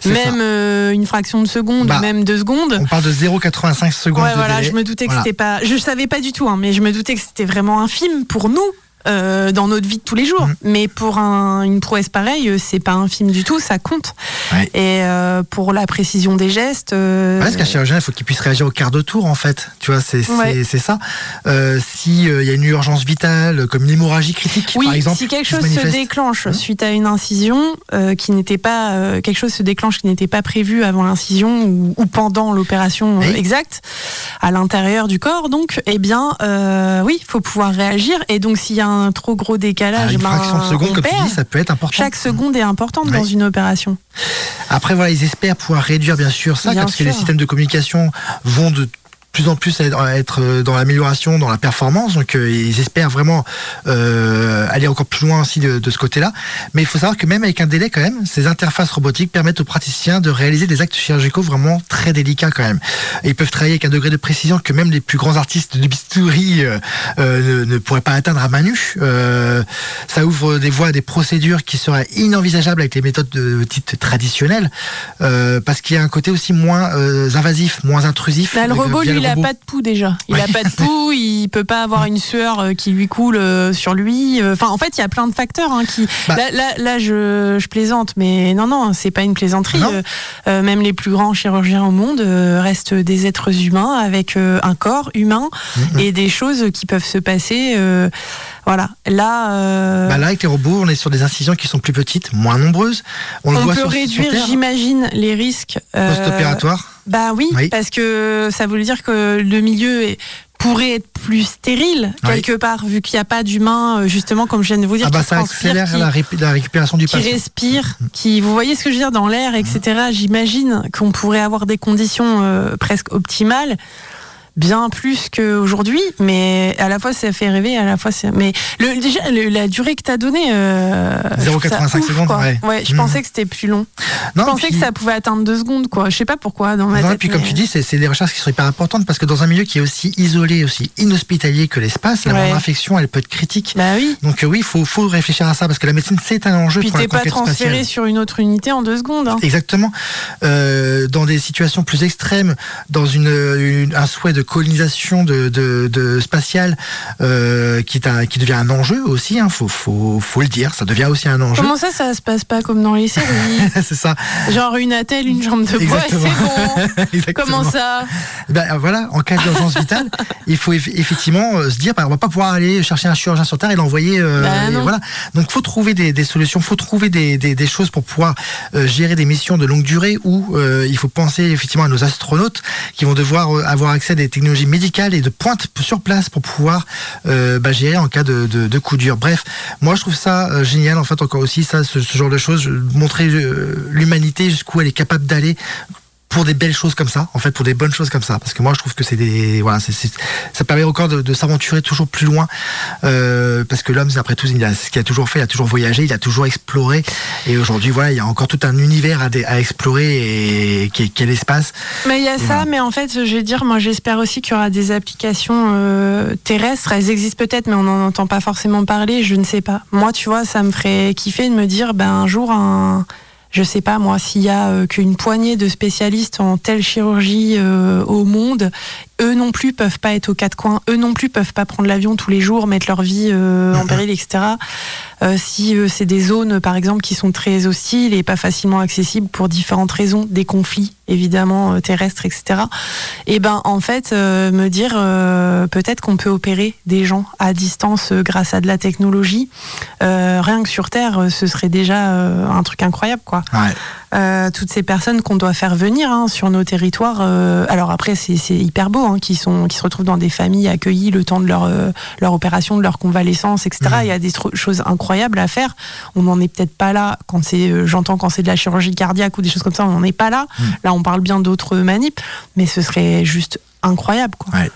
C'est même euh, une fraction de seconde, Bah, même deux secondes. On parle de 0,85 secondes Ouais, de voilà, délai. je me doutais que Voilà. c'était pas. Je savais pas du tout, hein, mais je me doutais que c'était vraiment infime pour nous. Euh, dans notre vie de tous les jours, Mhm. mais pour un- une prouesse pareille, euh, c'est pas infime du tout, ça compte. Ouais. Et euh, pour la précision des gestes, euh, parce qu'un chirurgien, il faut qu'il puisse réagir au quart de tour, en fait. Tu vois, c'est Ouais. ça. Euh, si il y a une urgence vitale, comme une hémorragie critique, oui, par exemple, si quelque se chose se déclenche Mhm. suite à une incision qui n'était pas quelque chose se déclenche qui n'était pas prévu avant l'incision ou, ou pendant l'opération Oui. exacte à l'intérieur du corps, donc eh bien oui, il faut pouvoir réagir. Et donc s'il y a un trop gros Ah, décalage, une fraction de seconde, on comme tu perd. dis, ça peut être important. Chaque seconde est importante Ouais. dans une opération. Après, voilà, ils espèrent pouvoir réduire, bien sûr, ça, Bien parce que les systèmes de communication vont de plus en plus être- être dans l'amélioration, dans la performance. Donc, euh, ils espèrent vraiment euh, aller encore plus loin aussi de, de ce côté-là. Mais il faut savoir que même avec un délai, quand même, ces interfaces robotiques permettent aux praticiens de réaliser des actes chirurgicaux vraiment très délicats, quand même. Et ils peuvent travailler avec un degré de précision que même les plus grands artistes de bistouri euh, euh, ne, ne pourraient pas atteindre à main nue. Euh, ça ouvre des voies à des procédures qui seraient inenvisageables avec les méthodes de dites traditionnelles, euh, parce qu'il y a un côté aussi moins euh, invasif, moins intrusif. Bah, le euh, robot, via lui, le il a robot. pas de pouls déjà. Il Ouais. a pas de pouls, il peut pas avoir une sueur euh, qui lui coule euh, sur lui. Euh, Enfin, en fait, il y a plein de facteurs hein, qui. Bah. Là, là, là, je, je plaisante, mais non, non, c'est pas une plaisanterie. Euh, même les plus grands chirurgiens au monde euh, restent des êtres humains avec euh, un corps humain Mhm. et des choses qui peuvent se passer. Voilà. Là. euh, Bah là, avec les robots, on est sur des incisions qui sont plus petites, moins nombreuses. On, le on voit peut sur, réduire, j'imagine, les risques euh, post-opératoire. Bah oui, Oui. parce que ça veut dire que le milieu est- pourrait être plus stérile Oui. quelque part, vu qu'il n'y a pas d'humain, euh, justement, comme je viens de vous dire, Ah bah qui ça transpire, accélère qui, la, ré- la récupération du qui patient. respire, qui, vous voyez ce que je veux dire, dans l'air, etc. J'imagine qu'on pourrait avoir des conditions euh, presque optimales. Bien plus qu'aujourd'hui, mais à la fois ça fait rêver, à la fois c'est. Mais le, déjà, le- la durée que tu as donnée. Euh, je trouve ça 0,85 ouf, secondes, quoi. ouais. je pensais que c'était plus long. Non, je pensais puis- que ça pouvait atteindre deux secondes, quoi. Je sais pas pourquoi dans ma Non, et puis comme tu dis, c'est des recherches qui sont hyper importantes parce que dans un milieu qui est aussi isolé, aussi inhospitalier que l'espace, la Ouais. infection, elle peut être critique. Bah oui. Donc euh, oui, il faut, faut réfléchir à ça parce que la médecine, c'est un enjeu Puis pour la pas transféré spatiale. sur une autre unité en deux secondes. hein. Exactement. Euh, dans des situations plus extrêmes, dans une, une- un souhait de colonisation de, de, de spatiale euh, qui, est un- qui devient un enjeu aussi, hein, faut, faut, faut le dire, ça devient aussi un enjeu. Comment ça, ça se passe pas comme dans les séries c'est ça. Genre une attelle, une jambe de bois, c'est bon. Comment ça Ben, euh, voilà, en cas d'urgence vitale, il faut eff- effectivement euh, se dire, ben, on va pas pouvoir aller chercher un chirurgien sur Terre et l'envoyer. euh, Bah, non. voilà. Donc, faut trouver des, des solutions, faut trouver des, des, des choses pour pouvoir euh, gérer des missions de longue durée où il faut penser effectivement à nos astronautes qui vont devoir avoir accès à des technologies médicales et de pointe sur place pour pouvoir euh, bah, gérer en cas de, coup dur. Bref, moi je trouve ça euh, génial en fait encore aussi ça, ce, genre de choses, montrer euh, l'humanité jusqu'où elle est capable d'aller pour des belles choses comme ça, en fait, pour des bonnes choses comme ça, parce que moi je trouve que c'est des, voilà, c'est, c'est- ça permet encore de, de s'aventurer toujours plus loin, euh, parce que l'homme, après tout, il a ce qu'il a toujours fait, il a toujours voyagé, il a toujours exploré, et aujourd'hui, voilà, il y a encore tout un univers à, à explorer et qui est, est l'espace. Mais il y a ça, voilà. mais en fait, je vais dire, moi j'espère aussi qu'il y aura des applications euh, terrestres. Elles existent peut-être, mais on n'en entend pas forcément parler, je ne sais pas. Moi, tu vois, ça me ferait kiffer de me dire, ben un jour, un. Je sais pas moi, s'il y a euh, qu'une poignée de spécialistes en telle chirurgie euh, au monde, eux non plus peuvent pas être aux quatre coins, eux non plus peuvent pas prendre l'avion tous les jours, mettre leur vie euh, en péril, etc. Euh, si euh, c'est des zones, par exemple, qui sont très hostiles et pas facilement accessibles pour différentes raisons, des conflits évidemment euh, terrestres, etc. Et ben en fait, euh, me dire euh, peut-être qu'on peut opérer des gens à distance grâce à de la technologie. Euh, rien que sur Terre, ce serait déjà euh, un truc incroyable, quoi. Ouais. Euh, toutes ces personnes qu'on doit faire venir hein, sur nos territoires. euh, alors après, c'est c'est hyper beau, hein, qui sont, qui se retrouvent dans des familles accueillies le temps de leur euh, leur opération, de leur convalescence, etc. Mhm. Il y a des choses incroyables à faire. On n'en est peut-être pas là quand c'est, euh, j'entends quand c'est de la chirurgie cardiaque ou des choses comme ça, on n'en est pas là. Mhm. Là, on parle bien d'autres manips, mais ce serait juste incroyable, quoi. Ouais.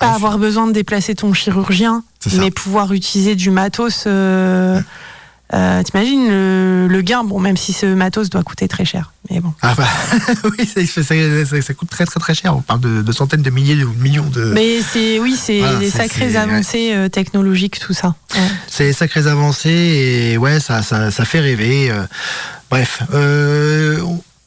Pas avoir besoin de déplacer ton chirurgien, mais pouvoir utiliser du matos. euh, Euh, T'imagines le, le gain, bon, même si ce matos doit coûter très cher. Mais bon. Ah bah, oui, ça, ça- ça- ça coûte très très très cher. On parle de, de centaines de milliers ou de millions de. Mais c'est, oui, c'est Voilà, des sacrées avancées euh, technologiques, tout ça. Ouais. C'est des sacrées avancées et ouais, ça, ça, fait rêver. euh. bref, euh,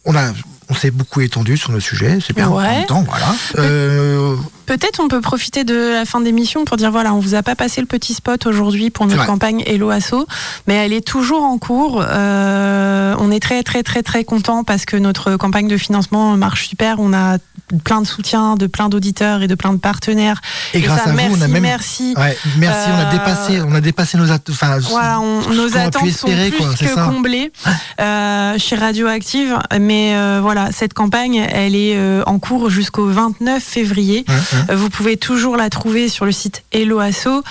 on a, on s'est beaucoup étendu sur le sujet, c'est bien. Ouais. En même temps, voilà. Euh, Peut-être on peut profiter de la fin d'émission pour dire voilà, on vous a pas passé le petit spot aujourd'hui pour notre campagne Hello Asso, mais elle est toujours en cours. Euh, on est très très très très content parce que notre campagne de financement marche super. On a plein de soutien de plein d'auditeurs et de plein de partenaires. et grâce ça, à merci, vous, on a même. merci. Ouais, merci, on a Euh, dépassé, on a dépassé nos attentes. Enfin, Voilà, on- nos pu attentes espérer, sont plus quoi, que ça. comblées euh, chez Radioactive. Mais euh, voilà, cette campagne, elle est euh, en cours jusqu'au 29 février. Euh, Vous pouvez toujours la trouver sur le site Hello Asso.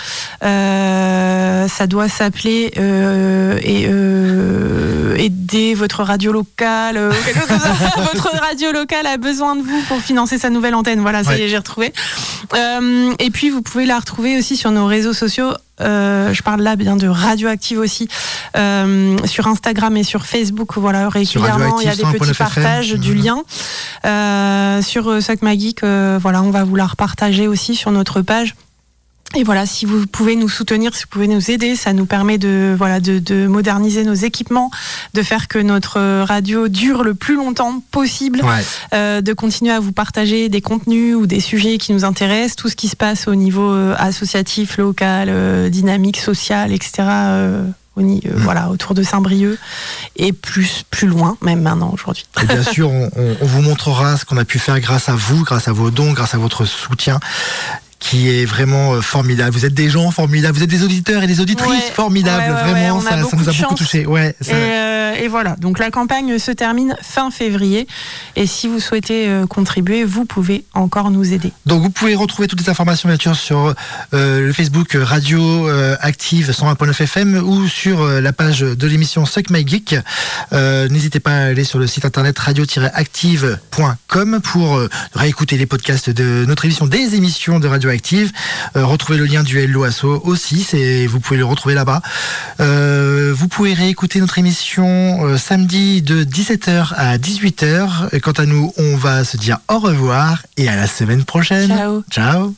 Euh, ça doit s'appeler euh, et, euh, aider votre radio locale. euh, votre radio locale a besoin de vous pour financer sa nouvelle antenne. Voilà, ça y est, j'ai retrouvé. Euh, et puis vous pouvez la retrouver aussi sur nos réseaux sociaux. Euh, je parle là bien de Radioactive aussi euh, sur Instagram et sur Facebook. Voilà, régulièrement il y a des petits 100.9 FM. partages du lien sur Geek. euh, voilà, on va vous la repartager aussi sur notre page. Et voilà, si vous pouvez nous soutenir, si vous pouvez nous aider, ça nous permet de voilà de, de moderniser nos équipements, de faire que notre euh, radio dure le plus longtemps possible Ouais. euh, de continuer à vous partager des contenus ou des sujets qui nous intéressent, tout ce qui se passe au niveau euh, associatif, local, euh, dynamique, social, etc. euh, au euh, Voilà, autour de Saint-Brieuc et plus plus loin, même maintenant aujourd'hui. Et bien sûr, on- on vous montrera ce qu'on a pu faire grâce à vous, grâce à vos dons, grâce à votre soutien qui est vraiment euh, formidable. Vous êtes des gens formidables, vous êtes des auditeurs et des auditrices Ouais, formidables. ouais, ouais, vraiment, ça, nous a beaucoup touché. Ouais, ça- Et, euh, et voilà, donc la campagne se termine fin février. Et si vous souhaitez euh, contribuer, vous pouvez encore nous aider. Donc vous pouvez retrouver toutes les informations bien sûr sur euh, le Facebook Radio Active 101.9 FM ou sur la page de l'émission Suck My Geek. N'hésitez pas à aller sur le site internet radio-active.com pour réécouter les podcasts de notre émission, des émissions de Radioactive. Euh, retrouver le lien du Hello Asso aussi, c'est vous pouvez le retrouver là-bas. Euh, vous pouvez réécouter notre émission euh, samedi de 17h à 18h. Et quant à nous, on va se dire au revoir et à la semaine prochaine. Ciao. Ciao.